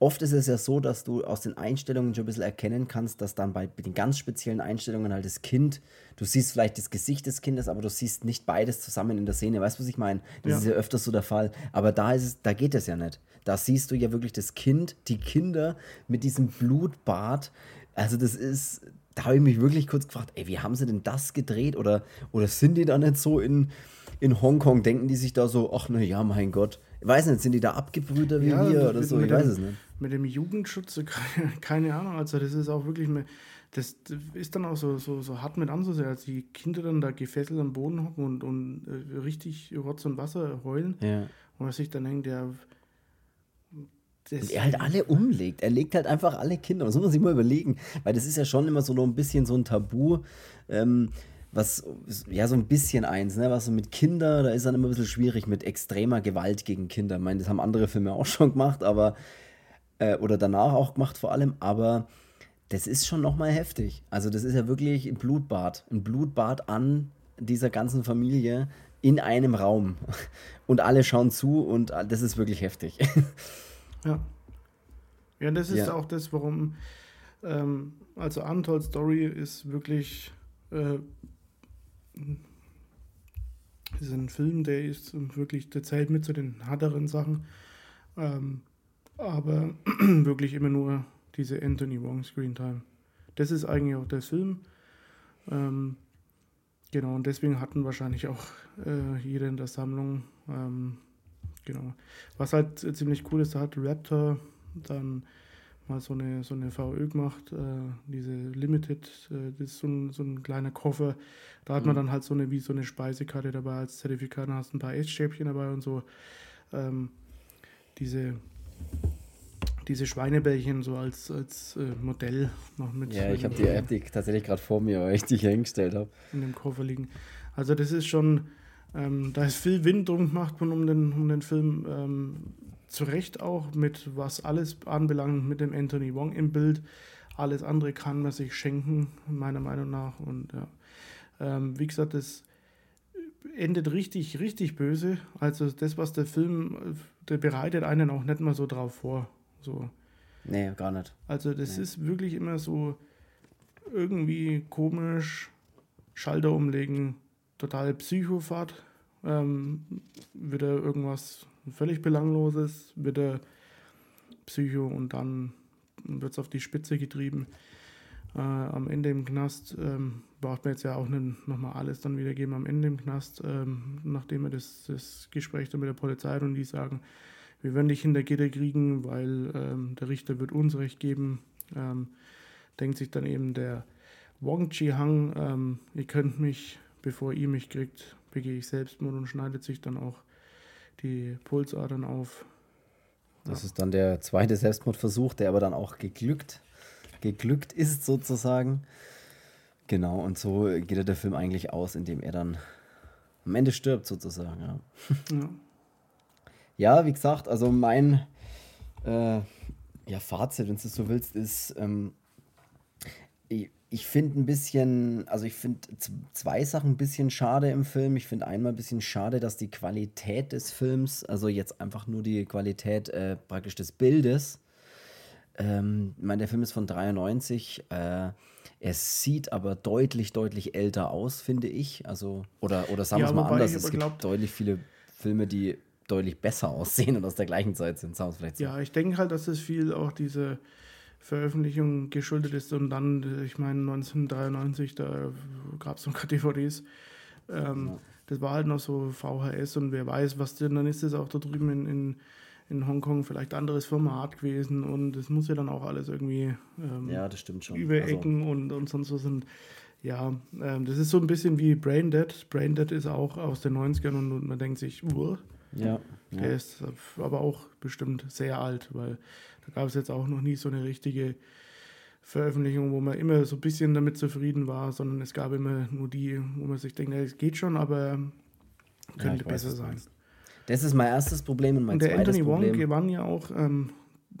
oft ist es ja so, dass du aus den Einstellungen schon ein bisschen erkennen kannst, dass dann bei den ganz speziellen Einstellungen halt das Kind, du siehst vielleicht das Gesicht des Kindes, aber du siehst nicht beides zusammen in der Szene. Weißt du, was ich meine? Das Ja. ist ja öfters so der Fall. Aber da ist es, da geht es ja nicht. Da siehst du ja wirklich das Kind, die Kinder mit diesem Blutbad. Also, das ist. Da habe ich mich wirklich kurz gefragt, ey, wie haben sie denn das gedreht? Oder, oder sind die da nicht so in, in Hongkong? Denken die sich da so, ach na ja, mein Gott. Ich weiß nicht, sind die da abgebrüder wie Ja, wir oder mit- so? mit Ich weiß dem- es nicht. mit dem Jugendschutz, keine, keine Ahnung, also das ist auch wirklich, mehr, das ist dann auch so, so, so hart mit anzusehen, als die Kinder dann da gefesselt am Boden hocken und, und äh, richtig Rotz und Wasser heulen Ja. und man sich dann denkt, das, Und er halt alle umlegt. Er legt halt einfach alle Kinder. Das muss man sich mal überlegen. Weil das ist ja schon immer so ein bisschen so ein Tabu, ähm, was, ja, so ein bisschen eins, ne? Was so mit Kindern, da ist dann immer ein bisschen schwierig mit extremer Gewalt gegen Kinder. Ich meine, das haben andere Filme auch schon gemacht, aber, äh, oder danach auch gemacht vor allem, aber das ist schon nochmal heftig. Also, das ist ja wirklich ein Blutbad. Ein Blutbad an dieser ganzen Familie in einem Raum. Und alle schauen zu und das ist wirklich heftig. Ja. Ja, das ist Ja. auch das, warum, ähm, also Untold Story ist wirklich, äh, ist ein Film, der ist wirklich, der zählt mit zu den härteren Sachen, ähm, aber wirklich immer nur diese Anthony Wong Screen Time. Das ist eigentlich auch der Film. Ähm, genau, und deswegen hatten wahrscheinlich auch äh, jeder in der Sammlung ähm, Genau. Was halt ziemlich cool ist, da hat Raptor dann mal so eine, so eine VÖ gemacht, äh, diese Limited, äh, das ist so ein, so ein kleiner Koffer. Da hat man dann halt so eine, wie so eine Speisekarte dabei als Zertifikat, da hast ein paar Essstäbchen dabei und so. Ähm, diese, diese Schweinebällchen so als, als äh, Modell noch mit Ja, ich habe die, hab die tatsächlich gerade vor mir, weil ich die hier hingestellt habe. in dem Koffer liegen. Also das ist schon, ähm, da ist viel Wind drum gemacht worden um den, um den Film. Ähm, zu Recht auch mit was alles anbelangt, mit dem Anthony Wong im Bild. Alles andere kann man sich schenken, meiner Meinung nach. Und ja, ähm, wie gesagt, das endet richtig, richtig böse. Also das, was der Film, äh, der bereitet einen auch nicht mal so drauf vor. So. Nee, gar nicht. Also das Nee. ist wirklich immer so irgendwie komisch, Schalter umlegen, total Psychopath, ähm, wieder irgendwas völlig Belangloses, wieder Psycho und dann wird es auf die Spitze getrieben. Äh, am Ende im Knast ähm, braucht man jetzt ja auch nicht nochmal alles dann wiedergeben. Am Ende im Knast, ähm, nachdem er das, das Gespräch dann mit der Polizei hat und die sagen, wir werden dich hinter Gitter kriegen, weil ähm, der Richter wird uns Recht geben, ähm, denkt sich dann eben der Wong Chi Hang, ähm, ihr könnt mich, bevor ihr mich kriegt, begehe ich Selbstmord und schneidet sich dann auch die Pulsadern auf. Das ist dann der zweite Selbstmordversuch, der aber dann auch geglückt, geglückt ist sozusagen. Genau, und so geht ja der Film eigentlich aus, indem er dann am Ende stirbt sozusagen. Ja, Ja. ja wie gesagt, also mein äh, ja, Fazit, wenn du es so willst, ist, ähm, ich, finde ein bisschen, also ich finde zwei Sachen ein bisschen schade im Film. Ich finde einmal ein bisschen schade, dass die Qualität des Films, also jetzt einfach nur die Qualität äh, praktisch des Bildes, ähm, ich meine, der Film ist von 93. Äh, er sieht aber deutlich, deutlich älter aus, finde ich. Also, oder, oder sagen wir Ja, es mal anders. Es gibt deutlich viele Filme, die deutlich besser aussehen und aus der gleichen Zeit sind. Sagen es vielleicht so. Ja, ich denke halt, dass es viel auch diese Veröffentlichung geschuldet ist und dann, äh, ich meine, 1993, da gab es noch DVDs. Ähm, das war halt noch so VHS und wer weiß, was denn, dann ist das auch da drüben in, in, in Hongkong vielleicht anderes Format gewesen und es muss ja dann auch alles irgendwie ähm, ja, das stimmt schon. über Also- Ecken und, und sonst was und ja, ähm, das ist so ein bisschen wie Brain Dead. Brain Dead ist auch aus den 90ern und, und man denkt sich, uah, Ja, der ja. ist aber auch bestimmt sehr alt, weil da gab es jetzt auch noch nie so eine richtige Veröffentlichung, wo man immer so ein bisschen damit zufrieden war, sondern es gab immer nur die, wo man sich denkt, ja, es geht schon, aber Ja, könnte weiß, besser du sein. Das ist mein erstes Problem und mein Und der zweites Anthony Wong Problem. gewann ja auch ähm,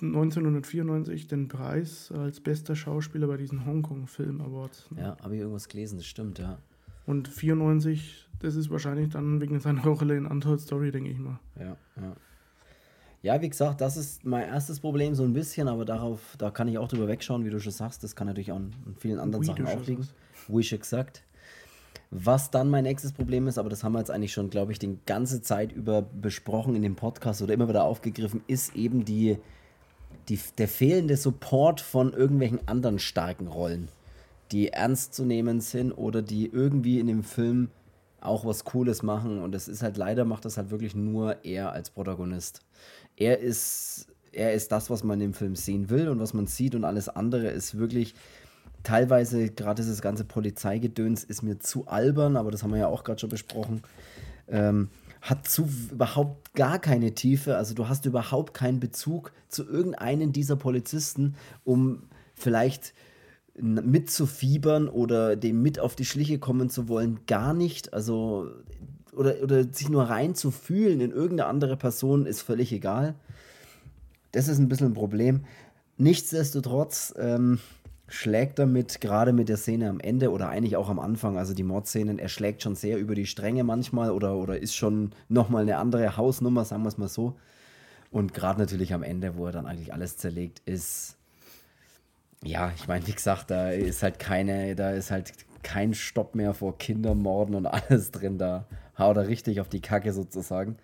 1994 den Preis als bester Schauspieler bei diesen Hongkong Film Awards. Ja, habe ich irgendwas gelesen, das stimmt, ja. Und 94, das ist wahrscheinlich dann wegen seiner Rolle in Untold Story, denke ich mal. Ja, ja. Ja, wie gesagt, das ist mein erstes Problem so ein bisschen, aber darauf, da kann ich auch drüber wegschauen, wie du schon sagst. Das kann natürlich auch an an vielen anderen Wie Sachen auch liegen. Wie schon gesagt. Was dann mein nächstes Problem ist, aber das haben wir jetzt eigentlich schon, glaube ich, die ganze Zeit über besprochen in dem Podcast oder immer wieder aufgegriffen, ist eben die, die, der fehlende Support von irgendwelchen anderen starken Rollen, die ernst zu nehmen sind oder die irgendwie in dem Film auch was Cooles machen. Und das ist halt leider, macht das halt wirklich nur er als Protagonist. Er ist, er ist das, was man im Film sehen will und was man sieht und alles andere ist wirklich teilweise, gerade dieses ganze Polizeigedöns ist mir zu albern, aber das haben wir ja auch gerade schon besprochen. Ähm, hat zu überhaupt gar keine Tiefe, also du hast überhaupt keinen Bezug zu irgendeinen dieser Polizisten, um vielleicht mitzufiebern oder dem mit auf die Schliche kommen zu wollen, gar nicht. Also, oder, oder sich nur rein zu fühlen in irgendeine andere Person ist völlig egal. Das ist ein bisschen ein Problem. Nichtsdestotrotz ähm, schlägt mit, gerade mit der Szene am Ende oder eigentlich auch am Anfang, also die Mordszenen, er schlägt schon sehr über die Stränge manchmal oder, oder ist schon nochmal eine andere Hausnummer, sagen wir es mal so. Und gerade natürlich am Ende, wo er dann eigentlich alles zerlegt, ist, ja, ich meine, wie gesagt, da ist halt keine, da ist halt kein Stopp mehr vor Kindermorden und alles drin. Da haut er richtig auf die Kacke sozusagen.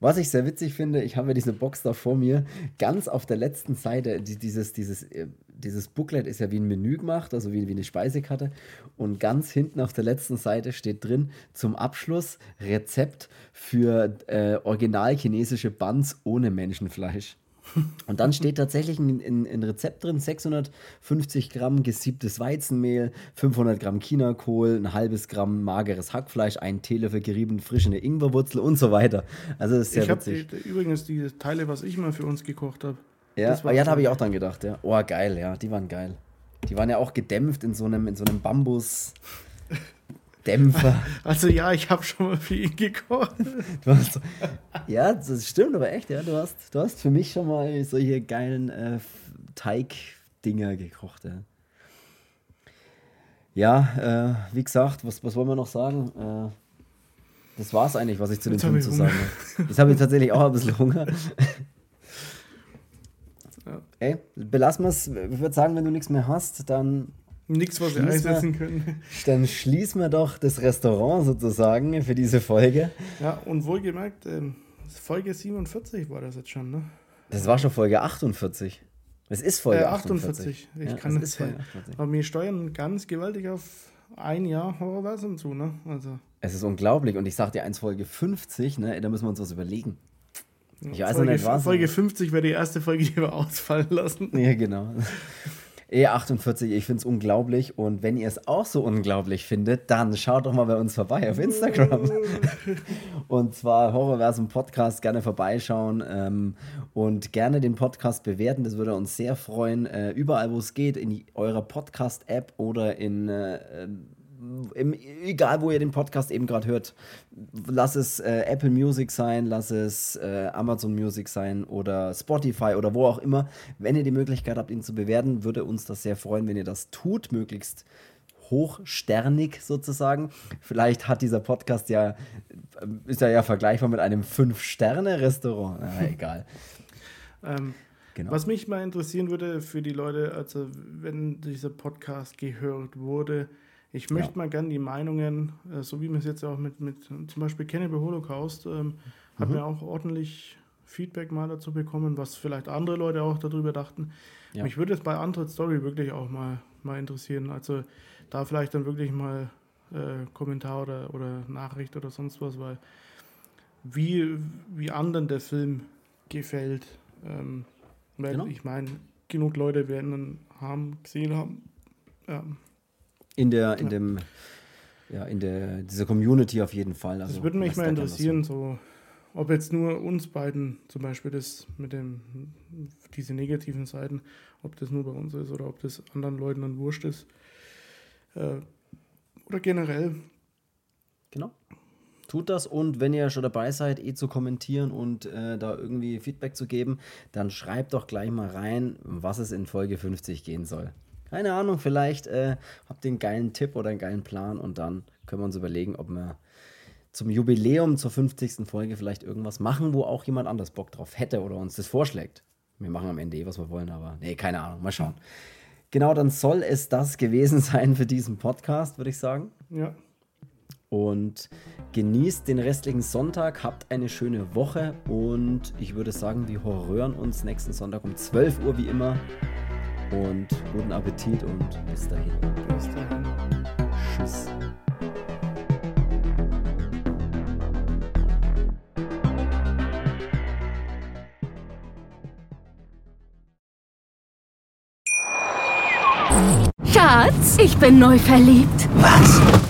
Was ich sehr witzig finde, ich habe ja diese Box da vor mir, ganz auf der letzten Seite, die, dieses, dieses, äh, dieses Booklet ist ja wie ein Menü gemacht, also wie, wie eine Speisekarte. Und ganz hinten auf der letzten Seite steht drin, zum Abschluss Rezept für äh, original chinesische Buns ohne Menschenfleisch. Und dann steht tatsächlich ein, ein, ein Rezept drin: 650 Gramm gesiebtes Weizenmehl, 500 Gramm Chinakohl, ein halbes Gramm mageres Hackfleisch, ein Teelöffel gerieben frischende Ingwerwurzel und so weiter. Also, das ist sehr ich habe witzig. übrigens die Teile, was ich mal für uns gekocht habe. Ja, das ja da habe ich auch dran gedacht, ja. Oh, geil, ja, die waren geil. Die waren ja auch gedämpft in so einem, in so einem Bambus-Dämpfer. Also ja, ich habe schon mal für ihn gekocht. Hast, ja, das stimmt aber echt, ja. Du hast, du hast für mich schon mal solche geilen äh, Teig-Dinger gekocht, ja. Ja, äh, wie gesagt, was, was wollen wir noch sagen? Äh, das war es eigentlich, was ich zu dem Film ich zu Hunger. sagen habe. Jetzt habe ich tatsächlich auch ein bisschen Hunger. Ja. Ey, belassen wir es. Ich würde sagen, wenn du nichts mehr hast, dann Nichts, was wir einsetzen können. Dann schließen wir doch das Restaurant sozusagen für diese Folge. Ja, und wohlgemerkt, ähm, Folge 47 war das jetzt schon, ne? Das war schon Folge 48. Es ist Folge Äh, 48. 48. Ich ja, kann es das ist Folge 48. Aber wir steuern ganz gewaltig auf ein Jahr Horrorversum zu, ne? Also, Es ist unglaublich. Und ich sag dir eins, Folge 50, ne, da müssen wir uns was überlegen. Ich weiß Folge, nicht, was. Folge 50 wäre die erste Folge, die wir ausfallen lassen. Ja, genau. E48, ich finde es unglaublich. Und wenn ihr es auch so unglaublich findet, dann schaut doch mal bei uns vorbei auf Instagram. Und zwar Horrorversum Podcast, gerne vorbeischauen ähm, und gerne den Podcast bewerten. Das würde uns sehr freuen. Äh, überall, wo es geht, in eurer Podcast-App oder in. Äh, im, egal, wo ihr den Podcast eben gerade hört, lass es äh, Apple Music sein, lass es äh, Amazon Music sein oder Spotify oder wo auch immer. Wenn ihr die Möglichkeit habt, ihn zu bewerten, würde uns das sehr freuen, wenn ihr das tut, möglichst hochsternig sozusagen. Vielleicht hat dieser Podcast ja, äh, ist er ja vergleichbar mit einem Fünf-Sterne-Restaurant. Na, egal. Ähm, Genau. Was mich mal interessieren würde für die Leute, also wenn dieser Podcast gehört wurde, ich möchte Ja. mal gerne die Meinungen, äh, so wie wir es jetzt auch mit, mit zum Beispiel Cannibal Holocaust, ähm, hat Mhm. mir auch ordentlich Feedback mal dazu bekommen, was vielleicht andere Leute auch darüber dachten. Ja. Mich würde es bei Untold Story wirklich auch mal, mal interessieren. Also da vielleicht dann wirklich mal äh, Kommentar oder, oder Nachricht oder sonst was, weil wie, wie anderen der Film gefällt. Ähm, weil genau. ich meine, genug Leute werden ihn haben, gesehen haben. Ja. In der, in dem, ja, in der, dieser Community auf jeden Fall. Also, das würde mich mal interessieren, so, ob jetzt nur uns beiden zum Beispiel das mit dem, diese negativen Seiten, ob das nur bei uns ist oder ob das anderen Leuten dann wurscht ist. Äh, oder generell. Genau. Tut das und wenn ihr schon dabei seid, eh zu kommentieren und äh, da irgendwie Feedback zu geben, dann schreibt doch gleich mal rein, was es in Folge 50 gehen soll. Keine Ahnung, vielleicht äh, habt ihr einen geilen Tipp oder einen geilen Plan und dann können wir uns überlegen, ob wir zum Jubiläum zur 50. Folge vielleicht irgendwas machen, wo auch jemand anders Bock drauf hätte oder uns das vorschlägt. Wir machen am Ende eh, was wir wollen, aber nee, keine Ahnung, mal schauen. Genau, dann soll es das gewesen sein für diesen Podcast, würde ich sagen. Ja. Und genießt den restlichen Sonntag, habt eine schöne Woche und ich würde sagen, wir horrören uns nächsten Sonntag um 12 Uhr wie immer. Und guten Appetit und bis dahin. Bis dahin. Tschüss. Schatz, ich bin neu verliebt. Was?